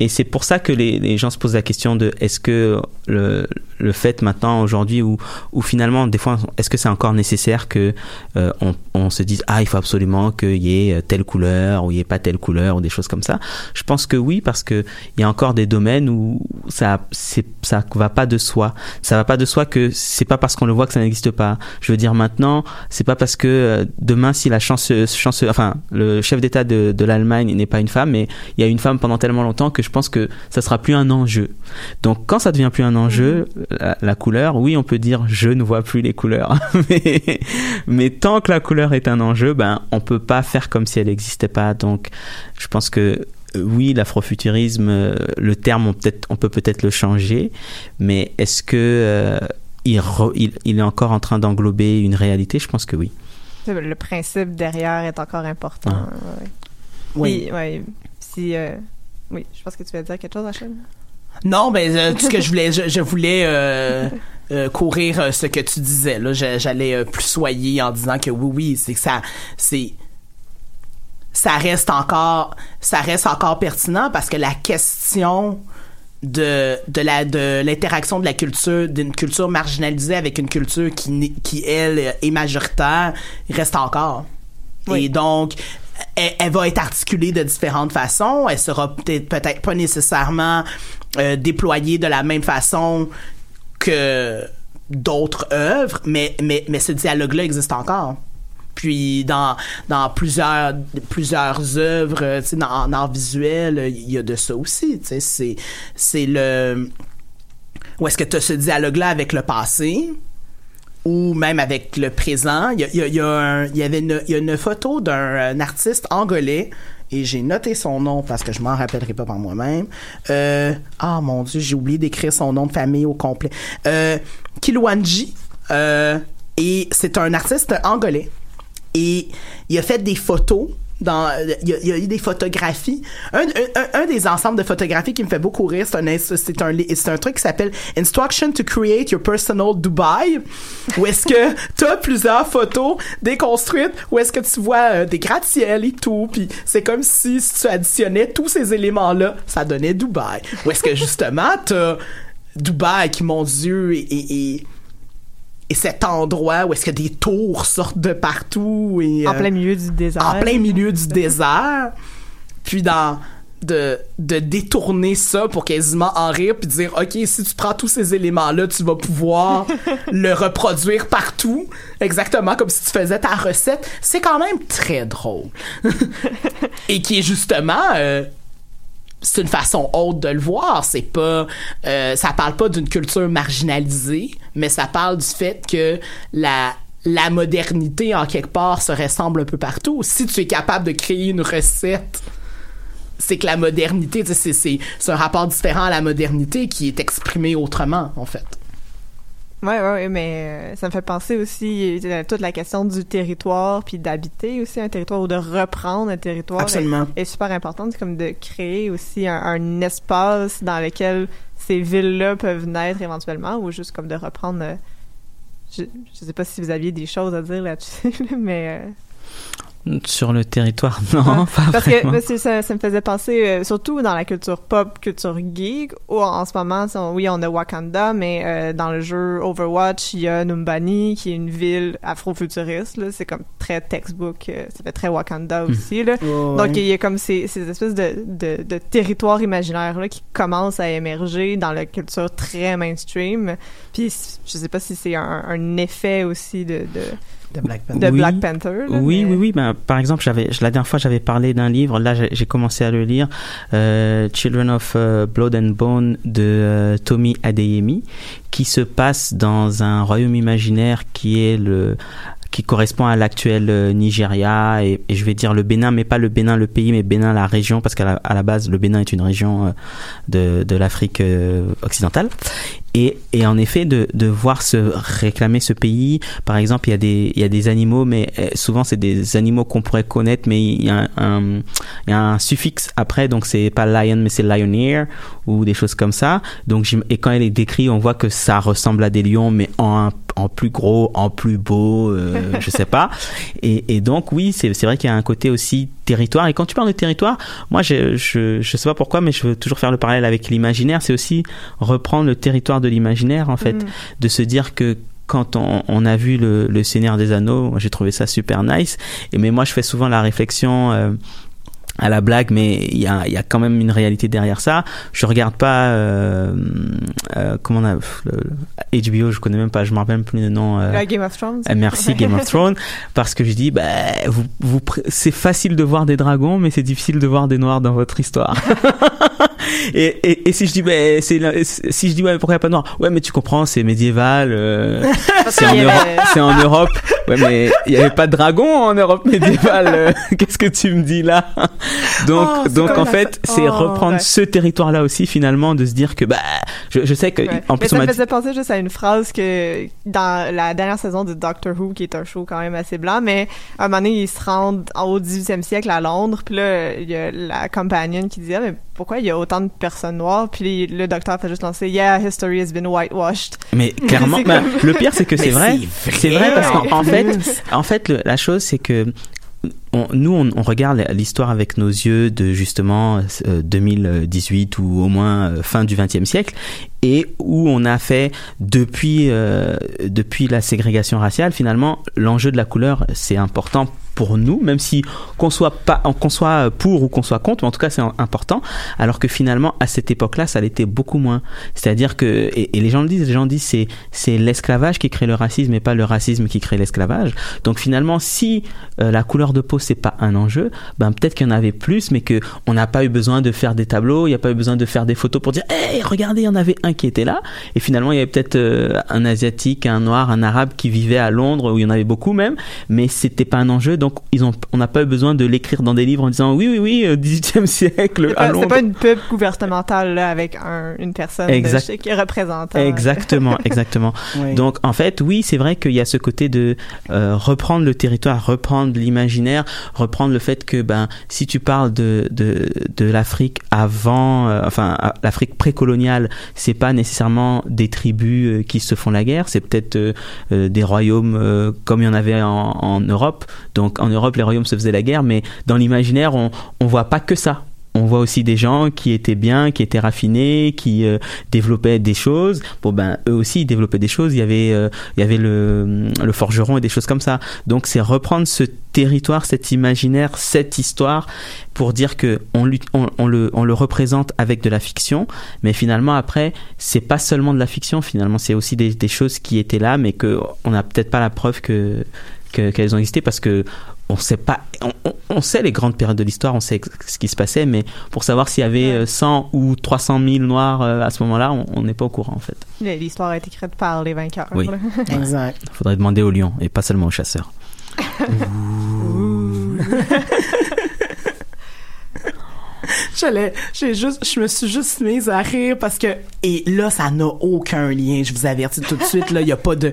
et c'est pour ça que les, gens se posent la question de est-ce que le, le fait maintenant aujourd'hui où, où finalement des fois est-ce que c'est encore nécessaire que euh, on, on se dise ah il faut absolument qu'il y ait telle couleur ou il y ait pas telle couleur ou des choses comme ça. Je pense que oui parce que il y a encore des domaines où ça ça va pas de soi. Ça va pas de soi que c'est pas parce qu'on le voit que ça n'existe pas. Je veux dire maintenant, c'est pas parce que euh, demain si la chanceuse, chanceuse enfin le chef d'État de, de l'Allemagne n'est pas une femme, mais il y a une femme pendant tellement longtemps que je pense que ça sera plus un enjeu. Donc quand ça devient plus un enjeu, la, la couleur, oui, on peut dire je ne vois plus les couleurs, mais, mais tant que la couleur est un enjeu, ben on peut pas faire comme si elle n'existait pas. Donc je pense que euh, oui, l'afrofuturisme, euh, le terme, on, peut-être, on peut peut-être le changer, mais est-ce que euh, il, re- il, il est encore en train d'englober une réalité? Je pense que oui. Le principe derrière est encore important. Ah. ouais. Oui. Ouais, si, euh, oui, je pense que tu vas dire quelque chose, Rachel. Non, ben euh, tout ce que je voulais, je, je voulais euh, euh, courir ce que tu disais. Là, j'allais plus soyer en disant que oui, oui, c'est que ça, c'est, ça reste encore, ça reste encore pertinent parce que la question de de la de l'interaction de la culture d'une culture marginalisée avec une culture qui qui elle est majoritaire reste encore. Et donc elle, elle va être articulée de différentes façons. Elle sera peut-être peut-être pas nécessairement euh, déployée de la même façon que d'autres œuvres, mais mais mais ce dialogue-là existe encore. Puis dans dans plusieurs plusieurs œuvres, dans en art visuel, il y a de ça aussi. C'est c'est le où est-ce que tu as ce dialogue-là avec le passé ou même avec le présent. Il y, a- avait une, y a une photo d'un un artiste angolais et j'ai noté son nom parce que je m'en rappellerai pas par moi-même. Euh, ah mon dieu, j'ai oublié d'écrire son nom de famille au complet. Euh, Kilwanji. Euh, et c'est un artiste angolais. Et il a fait des photos il y a, eu des photographies. Un, des ensembles de photographies qui me fait beaucoup rire c'est un c'est un c'est un truc qui s'appelle Instruction to create your personal Dubai où est-ce que t'as plusieurs photos déconstruites où est-ce que tu vois euh, des gratte-ciel et tout puis c'est comme si, si tu additionnais tous ces éléments là ça donnait Dubaï où est-ce que justement t'as Dubaï qui mon dieu et, et et cet endroit où est-ce que des tours sortent de partout et En euh, plein milieu du désert. en plein milieu du désert. Puis dans de, de détourner ça pour quasiment en rire puis dire ok si tu prends tous ces éléments là tu vas pouvoir le reproduire partout exactement comme si tu faisais ta recette. C'est quand même très drôle. Et qui est justement euh, c'est une façon haute de le voir. C'est pas, euh, ça parle pas d'une culture marginalisée, mais ça parle du fait que la la modernité en quelque part se ressemble un peu partout. Si tu es capable de créer une recette, c'est que la modernité, c'est un rapport différent à la modernité qui est exprimé autrement en fait. Ouais, ouais, ouais, mais euh, ça me fait penser aussi à toute la question du territoire, puis d'habiter aussi un territoire ou de reprendre un territoire. Absolument. Est, est super importante, c'est comme de créer aussi un, un espace dans lequel ces villes-là peuvent naître éventuellement, ou juste comme de reprendre. euh, je, je sais pas si vous aviez des choses à dire là-dessus, mais. euh, Sur le territoire, non, pas Parce vraiment. que ça, ça me faisait penser, euh, surtout dans la culture pop, culture geek, où en ce moment, on- oui, on a Wakanda, mais euh, dans le jeu Overwatch, il y a Numbani, qui est une ville afro-futuriste. là. C'est comme très textbook, euh, ça fait très Wakanda aussi. Là. Ouais, Donc, ouais. il y a comme ces, ces espèces de, de, de territoires imaginaires là, qui commencent à émerger dans la culture très mainstream. Puis, je sais pas si c'est un, un effet aussi de, de, de Black de Panther. Oui. Black Panther. là, Oui, mais- oui, oui. Ben, par exemple, j'avais, la dernière fois, j'avais parlé d'un livre. Là, j'ai commencé à le lire, euh, Children of euh, Blood and Bone de euh, Tommy Adeyemi, qui se passe dans un royaume imaginaire qui est le qui correspond à l'actuel Nigeria et, et je vais dire le Bénin, mais pas le Bénin le pays, mais Bénin la région, parce qu'à la, à la base le Bénin est une région de, de l'Afrique occidentale. Et, et en effet, de, de voir se réclamer ce pays, par exemple, il y a des, il y a des animaux, mais euh, souvent c'est des animaux qu'on pourrait connaître, mais il y a un, il y a un suffixe après, donc c'est pas lion, mais c'est lioneer ou des choses comme ça. Donc, et quand elle est décrit, on voit que ça ressemble à des lions, mais en, en plus gros, en plus beau, euh, je sais pas. Et, et donc, oui, c'est vrai qu'il y a un côté aussi territoire. Et quand tu parles de territoire, moi, je, je, je sais pas pourquoi, mais je veux toujours faire le parallèle avec l'imaginaire. C'est aussi reprendre le territoire de l'imaginaire, en fait, Mm. de se dire que quand on, on a vu le, le Seigneur des Anneaux, j'ai trouvé ça super nice. Et mais moi, je fais souvent la réflexion. euh, à la blague, mais il y a, il y a quand même une réalité derrière ça. Je regarde pas euh, euh, comment on a le- le- HBO, je connais même pas, je me rappelle même plus le nom. euh, La Game of Thrones. euh, Merci Game of Thrones parce que je dis bah vous, vous c'est facile de voir des dragons mais c'est difficile de voir des noirs dans votre histoire. et, et, et si je dis bah, c'est si je dis ouais pourquoi y a pas de noirs ouais mais tu comprends c'est médiéval euh, c'est en qu'il y Europe avait- c'est en Europe ouais mais il y avait pas de dragons en Europe médiévale euh, qu'est-ce que tu me dis là? Donc Oh, donc en fait fa- c'est Oh, reprendre ouais. ce territoire là aussi finalement de se dire que bah je, je sais que Ouais. en Mais plus ça on me faisait penser juste à une phrase que dans la dernière saison de Doctor Who, qui est un show quand même assez blanc, mais à un moment donné, ils se rendent au 18e siècle à Londres, puis là, il y a la companion qui dit ah, mais pourquoi il y a autant de personnes noires? Puis le docteur fait juste lancer Yeah, history has been whitewashed. Mais clairement, ben, comme- le pire c'est que c'est vrai. c'est vrai vrai, parce qu'en en en fait, en fait, le- la chose c'est que on- nous on, on regarde l'histoire avec nos yeux de justement euh, 2018 ou au moins euh, fin du 20e siècle et où on a fait depuis euh, depuis la ségrégation raciale finalement l'enjeu de la couleur c'est important pour nous même si qu'on soit pas qu'on soit pour ou qu'on soit contre mais en tout cas c'est important. Alors que finalement à cette époque-là ça l'était beaucoup moins. C'est-à-dire que et, les gens le disent les gens disent c'est c'est l'esclavage qui crée le racisme et pas le racisme qui crée l'esclavage. Donc finalement si euh, la couleur de peau c'est pas un enjeu ben peut-être qu'il y en avait plus mais que on n'a pas eu besoin de faire des tableaux il n'y a pas eu besoin de faire des photos pour dire hey regardez il y en avait un qui était là et finalement il y avait peut-être euh, un asiatique un noir un arabe qui vivait à Londres où il y en avait beaucoup même mais c'était pas un enjeu. Donc ils ont on n'a pas eu besoin de l'écrire dans des livres en disant oui oui oui euh, 18e siècle C'est pas, c'est Londres pas une pub gouvernementale là, avec un, une personne Exact. de, qui est représentant. Exactement, exactement. Oui. Donc en fait, oui, c'est vrai qu'il y a ce côté de euh, reprendre le territoire, reprendre l'imaginaire, reprendre le fait que ben si tu parles de de, de l'Afrique avant, euh, enfin l'Afrique précoloniale, c'est pas nécessairement des tribus euh, qui se font la guerre, c'est peut-être euh, euh, des royaumes euh, comme il y en avait en, en Europe. Donc en Europe, les royaumes se faisaient la guerre, mais dans l'imaginaire, on on voit pas que ça. On voit aussi des gens qui étaient bien, qui étaient raffinés, qui euh, développaient des choses. Bon ben eux aussi ils développaient des choses. Il y avait euh, il y avait le le forgeron et des choses comme ça. Donc c'est reprendre ce territoire, cet imaginaire, cette histoire pour dire que on, le représente avec de la fiction, mais finalement après c'est pas seulement de la fiction. Finalement c'est aussi des, des choses qui étaient là, mais que on n'a peut-être pas la preuve que que- qu'elles ont existé parce que on sait pas on, sait les grandes périodes de l'histoire on sait ce qui se passait mais pour savoir s'il y avait euh, 100 ou 300 000 noirs euh, à ce moment-là on- on n'est pas au courant en fait L'histoire a été écrite par les vainqueurs. Oui. Exact. faudrait demander aux lions et pas seulement aux chasseurs J'allais, j'ai juste, je me suis juste mise à rire parce que, et là, ça n'a aucun lien, je vous avertis tout de suite, là, il y a pas de,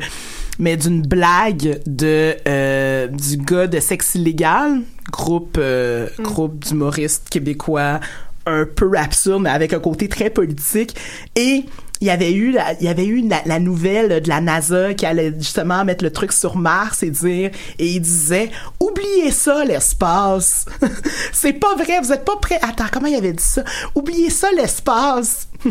mais d'une blague de, euh, du gars de Sexe illégal, groupe, euh, groupe d'humoristes québécois, un peu absurde, mais avec un côté très politique, et il y avait eu la, il y avait eu la, nouvelle de la NASA qui allait justement mettre le truc sur Mars et dire et il disait oubliez ça l'espace. C'est pas vrai vous êtes pas prêts. Attends comment il avait dit ça? Oubliez ça l'espace.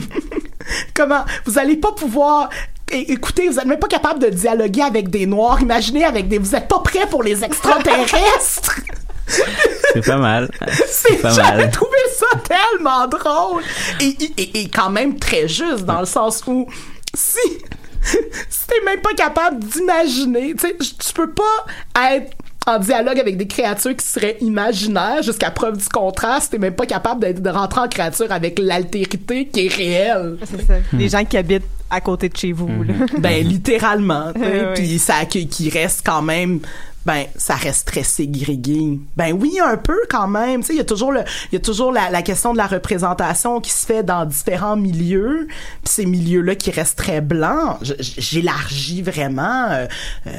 Comment vous allez pas pouvoir écoutez vous êtes même pas capable de dialoguer avec des noirs. Imaginez avec des vous êtes pas prêts pour les extraterrestres C'est pas mal. c'est pas j'avais mal. trouvé ça tellement drôle et, et, et quand même très juste dans le sens où si si t'es même pas capable d'imaginer tu sais tu peux pas être en dialogue avec des créatures qui seraient imaginaires jusqu'à preuve du contraire si t'es même pas capable d'être- de rentrer en créature avec l'altérité qui est réelle C'est ça. Les gens qui habitent à côté de chez vous, là. ben littéralement puis ça qui, qui reste quand même ben ça reste très ségrégué ben oui un peu quand même. Tu sais il y a toujours le il y a toujours la, question de la représentation qui se fait dans différents milieux. Ces milieux là qui restent très blancs j'élargis vraiment euh, euh,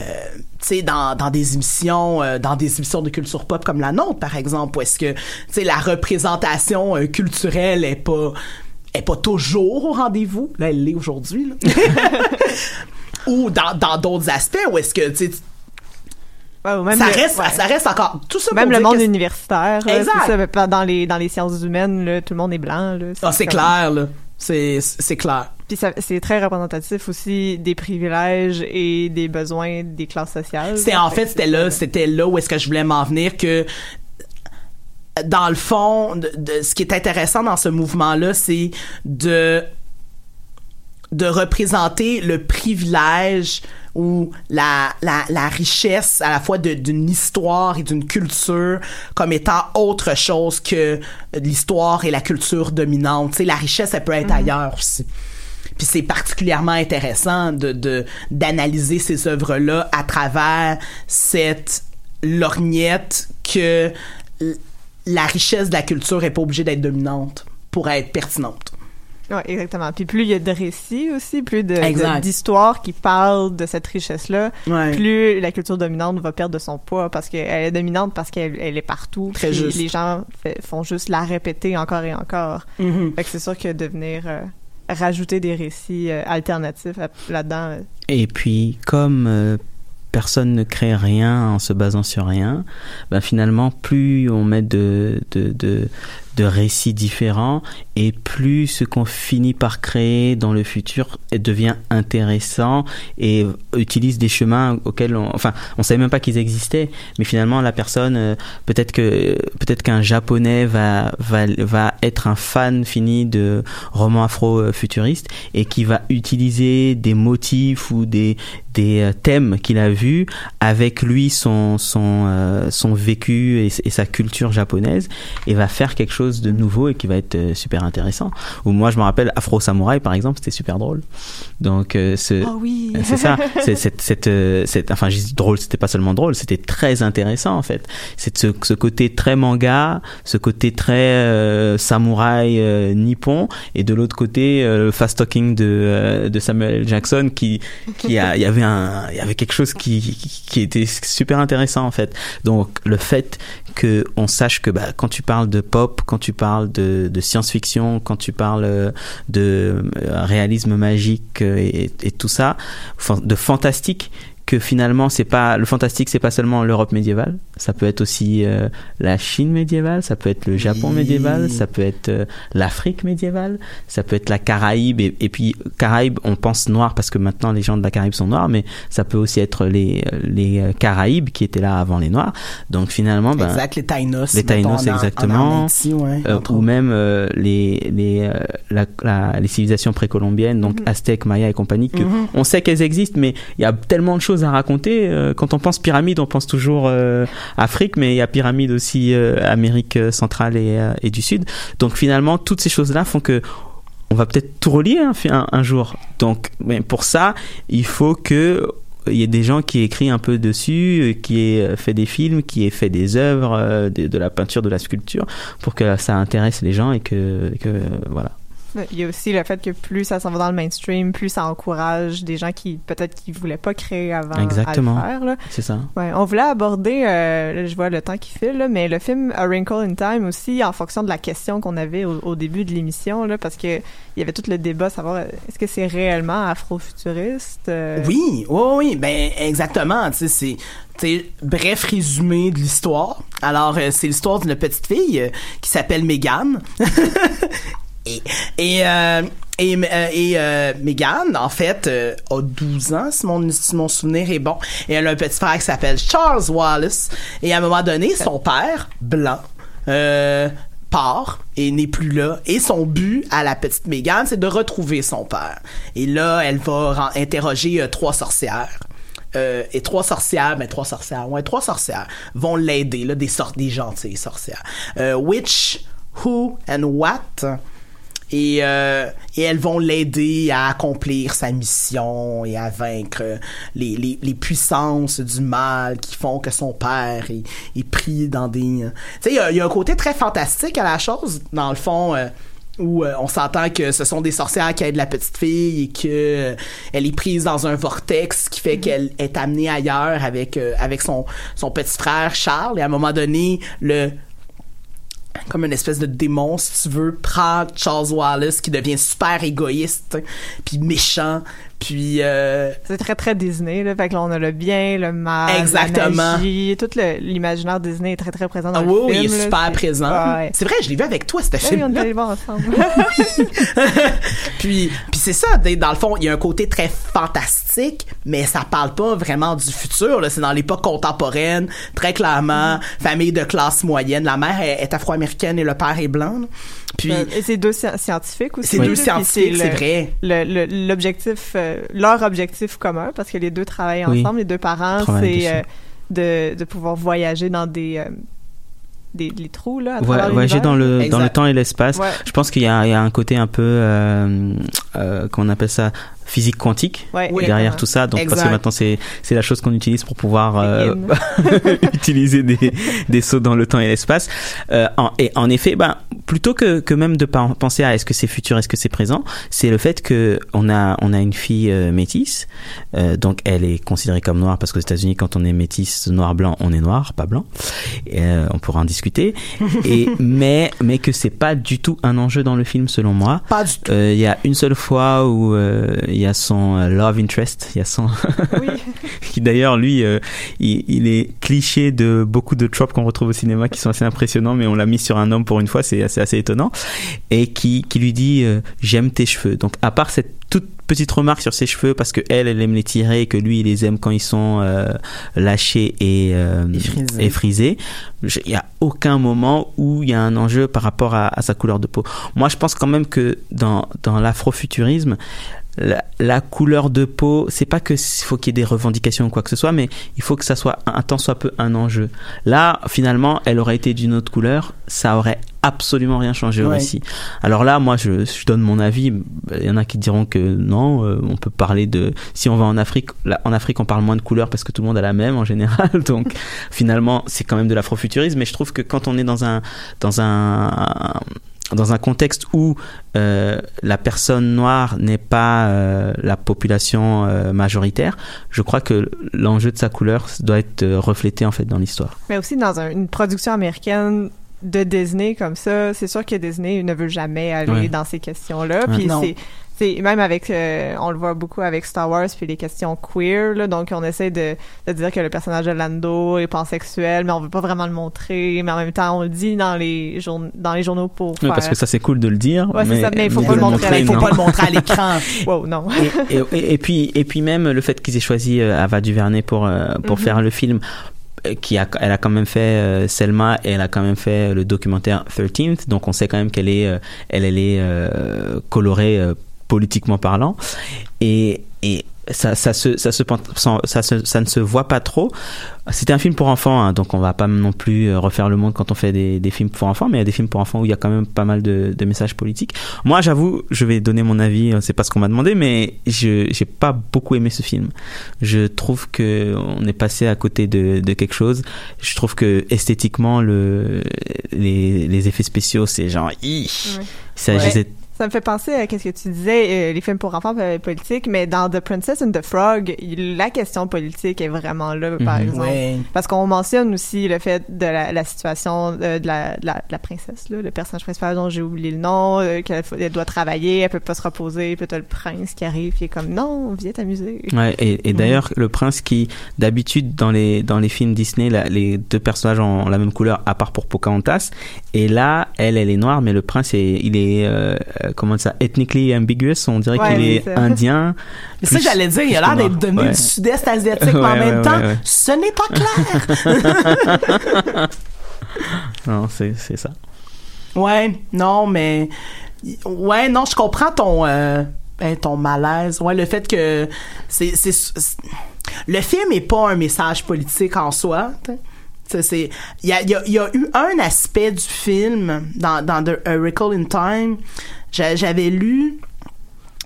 tu dans, dans des émissions euh, dans des émissions de culture pop comme la nôtre par exemple où est-ce que tu la représentation culturelle est pas est pas toujours au rendez-vous. Là elle l'est aujourd'hui ou dans dans d'autres aspects où est-ce que tu Ouais, même ça le- reste ouais. ça reste encore tout ça Même pour le monde que- universitaire, Exact. c'est ça, dans les dans les sciences humaines, là, tout le monde est blanc. Là, ah c'est comme- clair là c'est c'est clair Puis ça- c'est très représentatif aussi des privilèges et des besoins des classes sociales. C'est en fait c'était là c'était là où est-ce que je voulais m'en venir que dans le fond de, de- ce qui est intéressant dans ce mouvement là c'est de de représenter le privilège ou la, la, la richesse à la fois d'une histoire et d'une culture comme étant autre chose que l'histoire et la culture dominante. Tu sais, la richesse, elle peut être ailleurs aussi. Puis c'est particulièrement intéressant de de- d'analyser ces œuvres-là à travers cette lorgnette que la richesse de la culture est pas obligée d'être dominante pour être pertinente. Ouais, exactement. Puis plus il y a de récits aussi, plus d'histoires qui parlent de cette richesse-là, Ouais. plus la culture dominante va perdre de son poids parce qu'elle est dominante parce qu'elle elle est partout. Très puis juste. Les gens fait- font juste la répéter encore et encore. Mhm. Fait que c'est sûr que de venir euh, rajouter des récits euh, alternatifs là-dedans, euh, Et puis, comme euh, personne ne crée rien en se basant sur rien, ben finalement, plus on met de, de, de, de récits différents et plus ce qu'on finit par créer dans le futur devient intéressant et utilise des chemins auxquels on, enfin, on savait même pas qu'ils existaient, mais finalement la personne, euh, peut-être que peut-être qu'un japonais va va va être un fan fini de romans afro-futuristes et qui va utiliser des motifs ou des des euh, thèmes qu'il a vus avec lui son son euh, son vécu et, et sa culture japonaise et va faire quelque chose de nouveau et qui va être euh, super intéressant. Ou moi je me rappelle Afro Samurai par exemple, c'était super drôle. Donc euh, Oh oui. euh, c'est ça, c'est cette, cette, euh, cette, enfin, je dis drôle, c'était pas seulement drôle, c'était très intéressant en fait. C'est ce, ce côté très manga, ce côté très euh, samouraï euh, nippon, et de l'autre côté le fast talking de, de Samuel. Jackson qui, qui a, il y avait un, il y avait quelque chose qui, qui, qui était super intéressant en fait. Donc le fait que on sache que bah, quand tu parles de pop, quand tu parles de, science-fiction, quand tu parles euh, de euh, réalisme magique euh, et, tout ça, de fantastique, que finalement c'est pas le fantastique c'est pas seulement l'Europe médiévale ça peut être aussi euh, la Chine médiévale ça peut être le Japon Oui. médiéval ça peut être euh, l'Afrique médiévale ça peut être la Caraïbe et, et puis Caraïbes on pense noir parce que maintenant les gens de la Caraïbe sont noirs mais ça peut aussi être les les euh, Caraïbes qui étaient là avant les noirs donc finalement ben, exact, les Taïnos. les Taïnos, en- en- exactement. en Haïti, ouais, euh, ou même euh, les les euh, la, la- les civilisations précolombiennes donc Aztèques, Mayas et compagnie que Mhm. on sait qu'elles existent mais il y a tellement de choses à raconter. Euh, quand on pense pyramide on pense toujours euh, Afrique mais il y a pyramide aussi euh, Amérique centrale et, et du Sud. Donc finalement toutes ces choses là font que on va peut-être tout relier un, un, jour. Donc mais pour ça il faut que il y a des gens qui écrivent un peu dessus, qui aient fait des films, qui aient fait des œuvres, de, la peinture, de la sculpture, pour que ça intéresse les gens et que, voilà. Il y a aussi le fait que plus ça s'en va dans le mainstream, plus ça encourage des gens qui peut-être qui voulaient pas créer avant Exactement. à le faire. Là. C'est ça. Ouais, on voulait aborder, euh, là, je vois le temps qui file, là, mais le film A Wrinkle in Time aussi, en fonction de la question qu'on avait au, au début de l'émission, là, parce que il y avait tout le débat, savoir est-ce que c'est réellement afrofuturiste euh, Oui, oui, oui, ben exactement. Tu sais, c'est bref résumé de l'histoire. Alors, euh, c'est l'histoire d'une petite fille euh, qui s'appelle Megan. et et, euh, et, euh, euh, Megan, en fait, euh, a 12 ans, si mon, souvenir est bon. Et elle a un petit frère qui s'appelle Charles Wallace. Et à un moment donné, son père, blanc, part et n'est plus là. Et son but à la petite Megan, c'est de retrouver son père. Et là, elle va interroger trois sorcières. Et trois sorcières, ben trois sorcières, ouais, trois sorcières vont l'aider, là, des sortes, des gentilles sorcières. Euh, which, who and what. Et, euh, et elles vont l'aider à accomplir sa mission et à vaincre les, les, les puissances du mal qui font que son père est, est pris dans des... Tu sais, il y a- il y, a un côté très fantastique à la chose, dans le fond... euh, où euh, on s'entend que ce sont des sorcières qui aident la petite fille et que euh, elle est prise dans un vortex qui fait qu'elle est amenée ailleurs avec euh, avec son son petit frère Charles. Et à un moment donné le comme une espèce de démon si tu veux prend Charles Wallace qui devient super égoïste puis méchant puis euh, C'est très très Disney, là. Fait que là, on a le bien, le mal, Exactement. la magie, tout l'imaginaire Disney est très très présent dans ah le oui, oui, film. il est là. super C'est- présent Ah ouais. c'est vrai je l'ai vu avec toi ce oui, on film est voir ensemble. puis puis c'est ça dans le fond il y a un côté très fantastique mais ça parle pas vraiment du futur c'est dans l'époque contemporaine très clairement famille de classe moyenne la mère est, est afro-américaine et le père est blanc là. Puis Et c'est deux sci- scientifiques aussi. c'est deux scientifiques c'est vrai le- le- l'objectif euh, leur objectif commun parce que les deux travaillent Oui. ensemble les deux parents c'est euh, de, de pouvoir voyager dans des euh, des les trous là à Voy- travers voyager dans le Exact. dans le temps et l'espace. Ouais. Je pense qu'il y a, il y a un côté un peu euh, euh, appelle ça physique quantique Ouais, derrière exactement. tout ça. Donc parce que maintenant c'est c'est la chose qu'on utilise pour pouvoir euh, utiliser des des sauts dans le temps et l'espace. Euh, en, et en effet, ben plutôt que que même de pen- penser à est-ce que c'est futur, est-ce que c'est présent, c'est le fait que on a on a une fille euh, métisse, euh, donc elle est considérée comme noire parce qu'aux États-Unis quand on est métisse noir blanc, on est noir, pas blanc. Et, euh, on pourra en discuter. et mais mais que c'est pas du tout un enjeu dans le film selon moi. pas du tout Euh, Il y a une seule fois où euh, il y a son love interest, il y a son oui qui d'ailleurs lui euh, il, il est cliché de beaucoup de tropes qu'on retrouve au cinéma qui sont assez impressionnants mais on l'a mis sur un homme pour une fois c'est assez assez étonnant et qui qui lui dit euh, j'aime tes cheveux donc à part cette toute petite remarque sur ses cheveux parce que elle elle aime les tirer et que lui il les aime quand ils sont euh, lâchés et, euh, Et frisés. et frisés Je- il y a aucun moment où il y a un enjeu par rapport à, à sa couleur de peau moi je pense quand même que dans dans l'afrofuturisme la, la couleur de peau, c'est pas que faut qu'il y ait des revendications ou quoi que ce soit, mais il faut que ça soit un, un tant soit peu un enjeu. Là, finalement, elle aurait été d'une autre couleur, ça aurait absolument rien changé au Ouais. récit. Alors là, moi, je, je donne mon avis. Il y en a qui diront que non, euh, on peut parler de. Si on va en Afrique, là, en Afrique, on parle moins de couleurs parce que tout le monde a la même en général. Donc, finalement, c'est quand même de l'afrofuturisme. Mais je trouve que quand on est dans un dans un dans un contexte où euh, la personne noire n'est pas euh, la population euh, majoritaire, je crois que l'enjeu de sa couleur doit être reflété en fait dans l'histoire. mais aussi dans un- une production américaine de Disney comme ça, c'est sûr que Disney ne veut jamais aller Ouais. dans ces questions-là. Ouais. Puis c'est c'est même avec euh, on le voit beaucoup avec Star Wars puis les questions queer là, donc on essaie de, de dire que le personnage de Lando est pansexuel mais on veut pas vraiment le montrer mais en même temps on le dit dans les journ- dans les journaux pour Oui, faire parce que ça c'est cool de le dire, Ouais, c'est mais, ça, mais il faut mais pas le montrer à il faut pas le montrer à l'écran wow non et, et, et- et puis et puis même le fait qu'ils aient choisi euh, Ava DuVernay pour euh, pour Mhm. faire le film qui a elle a quand même fait euh, Selma et elle a quand même fait le documentaire 13th donc on sait quand même qu'elle est euh, elle elle est euh, colorée euh, politiquement parlant. Et et ça, ça, se, ça, se, ça, se, ça ne se voit pas trop. C'était un film pour enfants, hein, donc on va pas non plus euh, refaire le monde quand on fait des, des films pour enfants, mais il y a des films pour enfants où il y a quand même pas mal de, de messages politiques. Moi, j'avoue, je vais donner mon avis, euh, c'est pas ce qu'on m'a demandé, mais je j'ai pas beaucoup aimé ce film. Je trouve que on est passé à côté de, de quelque chose. Je trouve que esthétiquement, le, les, les effets spéciaux, c'est genre, Ih Ouais. Ça me fait penser à ce que tu disais, euh, les films pour enfants euh, politiques, mais dans The Princess and the Frog, la question politique est vraiment là, par Mhm. exemple. Ouais. Parce qu'on mentionne aussi le fait de la, la situation euh, de, la, de la- de la princesse, là, le personnage principal dont j'ai oublié le nom, euh, qu'elle doit travailler, elle peut pas se reposer, puis t'as le prince qui arrive, qui est comme non, viens t'amuser. Ouais, et, et d'ailleurs, le prince qui, d'habitude, dans les, dans les films Disney, la- les deux personnages ont la même couleur, à part pour Pocahontas. Et là, elle, elle est noire, mais le prince, est, il est, comment ça, ethnically ambiguous. On dirait Ouais, qu'il est indien. C'est ça j'allais dire, il a l'air d'être devenu noir. du sud-est asiatique, mais en même temps, ce n'est pas clair. Non, c'est, c'est ça. ouais, non, mais ouais, non, je comprends ton euh, ben, ton malaise. Ouais, le fait que c'est le film est pas un message politique en soi. t'sais. Il y a, y, a, y a eu un aspect du film dans dans The Wrinkle in Time. J'a- J'avais lu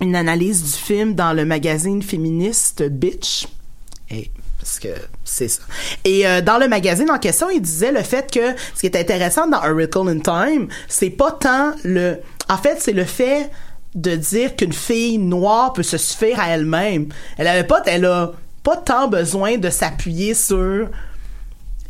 une analyse du film dans le magazine féministe Bitch. Et parce que c'est ça. Et euh, dans le magazine en question, il disait le fait que ce qui est intéressant dans A in Time, c'est pas tant le. En fait, c'est le fait de dire qu'une fille noire peut se suffire à elle-même. Elle avait pas, elle a pas tant besoin de s'appuyer sur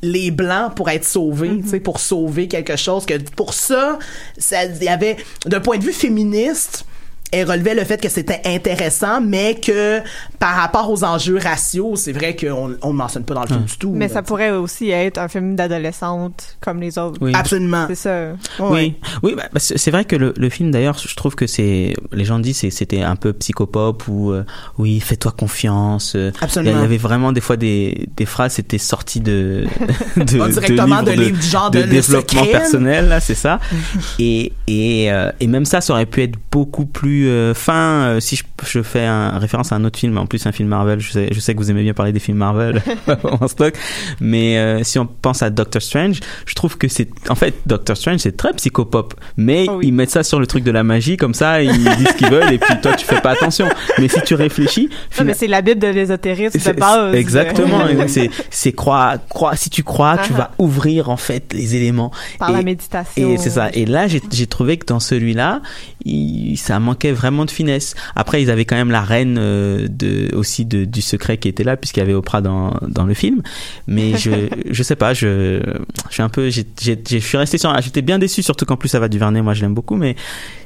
les blancs pour être sauvés, sais, pour sauver quelque chose. Que pour ça, ça il y avait d'un point de vue féministe, elle relevait le fait que c'était intéressant, mais que par rapport aux enjeux raciaux, c'est vrai qu'on on ne mentionne pas dans le film du tout. Mais là, ça pourrait aussi être un film d'adolescente comme les autres. Oui. Absolument. C'est ça. Oui, oui, bah, bah, c'est vrai que le, le film d'ailleurs, je trouve que c'est, les gens disent que c'était un peu psychopop ou euh, oui, fais-toi confiance. euh, Absolument. Il y avait vraiment des fois des, des phrases, c'était sorti de, de, Ah, directement de livres du genre de de Le développement Secret. personnel, là, c'est ça. et et euh, et même ça, ça aurait pu être beaucoup plus euh, fin euh, si je, je fais un référence à un autre film, en plus un film Marvel. Je sais, je sais que vous aimez bien parler des films Marvel en stock, mais euh, si on pense à Doctor Strange, je trouve que c'est en fait Doctor Strange c'est très psychopop, mais Oh oui. ils mettent ça sur le truc de la magie comme ça, ils disent ce qu'ils veulent et puis toi tu fais pas attention. Mais si tu réfléchis, Non, mais c'est la Bible de l'ésotérisme de c'est- base. Exactement. c'est c'est croire, croire. Si tu crois, tu Ah, vas ouvrir en fait les éléments. Par et, la méditation. Et c'est ça. Et là, j'ai trouvé que dans celui-là, il- ça manquait vraiment de finesse. Après, ils avaient quand même la reine euh, de aussi de, du secret qui était là puisqu'il y avait Oprah dans dans le film. Mais je je sais pas. Je je suis un peu. j'ai j'ai- j'ai- Je suis resté sur. J'étais bien déçu, surtout qu'en plus ça va du Vernet. Moi, je l'aime beaucoup, mais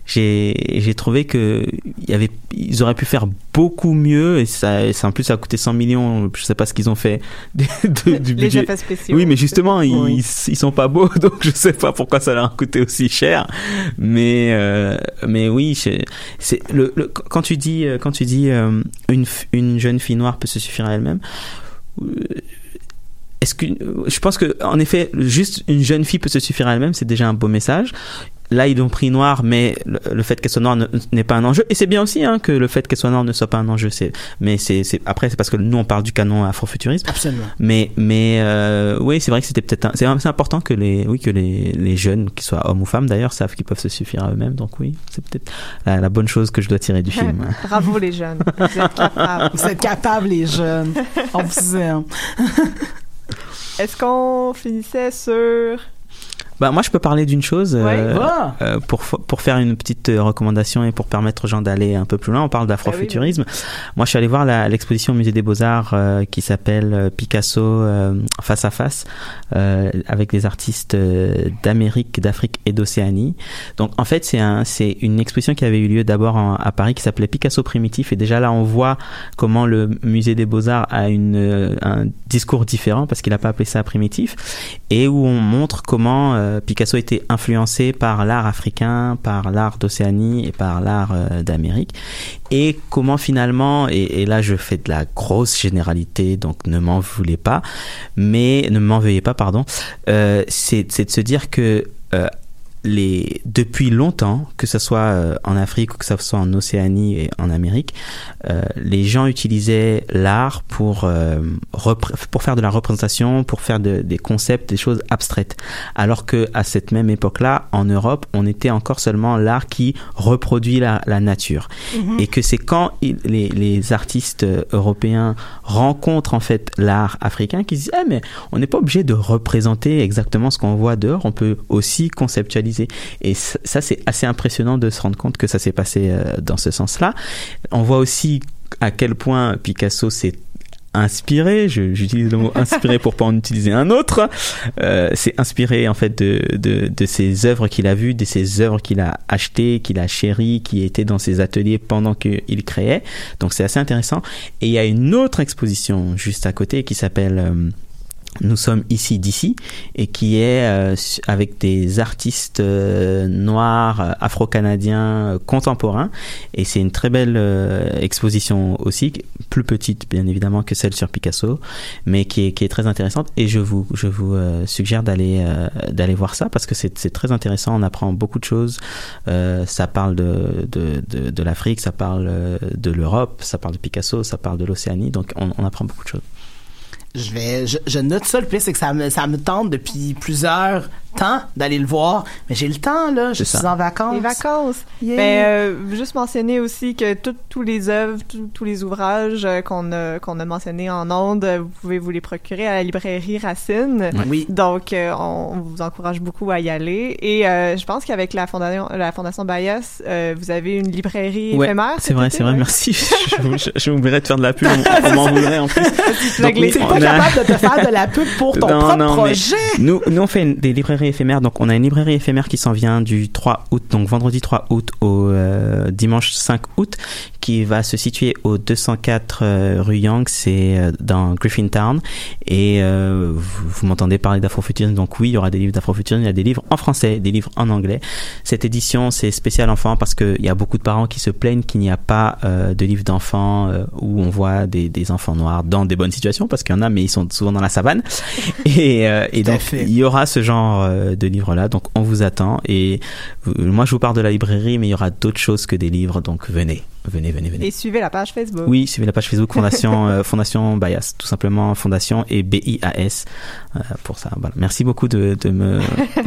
j'ai j'ai trouvé que y avait ils auraient pu faire beaucoup mieux et ça, ça en plus ça a coûté 100 millions je sais pas ce qu'ils ont fait de- de- du budget spéciaux. oui mais justement ils, Oui. ils sont pas beaux donc je sais pas pourquoi ça leur a coûté aussi cher mais euh, mais oui c'est le, le- quand tu dis euh, quand tu dis euh, une une jeune fille noire peut se suffire à elle-même est-ce que je pense que en effet juste une jeune fille peut se suffire à elle-même c'est déjà un beau message là ils l'ont pris noir mais le, le fait qu'elle soit noire ne- n'est pas un enjeu et c'est bien aussi hein, que le fait qu'elle soit noire ne soit pas un enjeu c'est mais c'est après c'est parce que nous on parle du canon afrofuturisme Absolument. mais mais euh, oui c'est vrai que c'était peut-être un- c'est important que les oui que les les jeunes qu'ils soient hommes ou femmes d'ailleurs savent qu'ils peuvent se suffire à eux-mêmes donc oui c'est peut-être la, la bonne chose que je dois tirer du film Bravo les jeunes. Vous êtes capables. Vous êtes capables, les jeunes. On vous aime. Est-ce qu'on finissait sur bah moi je peux parler d'une chose euh. Euh, pour, pour faire une petite euh, recommandation et pour permettre aux gens d'aller un peu plus loin, on parle d'afrofuturisme. Moi, je suis allé voir l'exposition au musée des Beaux-Arts euh, qui s'appelle euh, Picasso euh, face à face euh, avec des artistes d'Amérique, d'Afrique et d'Océanie. Donc, en fait, c'est un, c'est une exposition qui avait eu lieu d'abord à Paris qui s'appelait Picasso primitif et déjà là, on voit comment le musée des Beaux-Arts a une, un discours différent parce qu'il n'a pas appelé ça primitif et où on montre comment euh, Picasso était influencé par l'art africain, par l'art d'Océanie et par l'art euh, d'Amérique. Et comment finalement et, là je fais de la grosse généralité donc ne m'en voulez pas mais ne m'en veuillez pas pardon euh, c'est de se dire que les, depuis longtemps, que ce soit euh, en Afrique ou que ce soit en Océanie et en Amérique, euh, les gens utilisaient l'art pour, euh, pour faire de la représentation, pour faire de- des concepts, des choses abstraites. Alors que à cette même époque-là, en Europe, on était encore seulement l'art qui reproduit la, la nature. Et que c'est quand il- les, les artistes européens rencontrent en fait l'art africain qu'ils disent, ah mais on n'est pas obligé de représenter exactement ce qu'on voit dehors, on peut aussi conceptualiser Et ça, c'est assez impressionnant de se rendre compte que ça s'est passé euh, dans ce sens-là. On voit aussi à quel point Picasso s'est inspiré, j'utilise le mot inspiré pour pas en utiliser un autre, euh, c'est inspiré en fait de, de, de ses œuvres qu'il a vues, de ses œuvres qu'il a achetées, qu'il a chéries, qui étaient dans ses ateliers pendant qu'il créait. Donc c'est assez intéressant. Et il y a une autre exposition juste à côté qui s'appelle euh, nous sommes ici d'ici et qui est euh, avec des artistes euh, noirs euh, afro-canadiens contemporains. Et c'est une très belle exposition aussi plus petite bien évidemment que celle sur Picasso mais qui est, qui est très intéressante. Et je vous je vous suggère d'aller d'aller voir ça parce que c'est très intéressant. On apprend beaucoup de choses. Ça parle de de, de, l'Afrique ça parle de l'Europe ça parle de Picasso ça parle de l'Océanie. Donc on, on apprend beaucoup de choses Je vais, je, je note ça le pire, c'est que ça me, ça me tente depuis plusieurs temps d'aller le voir, mais j'ai le temps là, je suis ça. en vacances. Les vacances. Yeah. Ben, euh, juste mentionner aussi que tous les œuvres, tous les ouvrages euh, qu'on a, qu'on a mentionnés en ondes, vous pouvez vous les procurer à la librairie Racine. Oui. Donc, euh, on, on vous encourage beaucoup à y aller. Et euh, je pense qu'avec la fondation, la fondation Bayas, euh, vous avez une librairie Ouais, éphémère. c'est vrai, c'est vrai, ouais? merci. je, je, je m'oublierais de faire de la pub, on, on m'en voudrait en plus. Donc, on capable de te faire de la pub pour ton Non, propre non, projet. Nous, nous, on fait une- des librairies éphémères. Donc, on a une librairie éphémère qui s'en vient du 3 août, donc vendredi 3 août au euh, dimanche 5 août, qui va se situer au 204 euh, rue Young, c'est euh, dans Griffintown. Et euh, vous, vous m'entendez parler d'afrofuturisme, donc oui, il y aura des livres d'afrofuturisme, il y a des livres en français, des livres en anglais. Cette édition, c'est spécial enfant parce qu'il y a beaucoup de parents qui se plaignent qu'il n'y a pas de livres d'enfants où on voit des, des enfants noirs dans des bonnes situations, parce qu'il y en a, mais ils sont souvent dans la savane. Et, euh, et donc, il y aura ce genre euh, de livres-là, donc on vous attend. Et euh, moi, je vous parle de la librairie, mais il y aura d'autres choses que des livres, donc venez, venez, venez, venez. Et suivez la page Facebook. Oui, suivez la page Facebook Fondation euh, Fondation Bias, tout simplement Fondation et B I A S euh, pour ça. Voilà. Merci beaucoup de, de me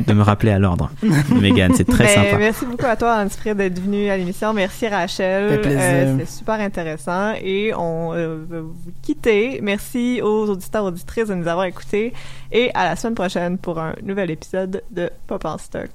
de me rappeler à l'ordre, Megan, c'est très Ben, sympa. Merci beaucoup à toi, Anne-Sprit, d'être venu à l'émission. Merci, Rachel. Euh, C'était super intéressant. Et on euh, va vous quitter. Merci aux auditeurs auditrices de nous avoir écoutés. Et à la semaine prochaine pour un nouvel épisode de Pop en stock.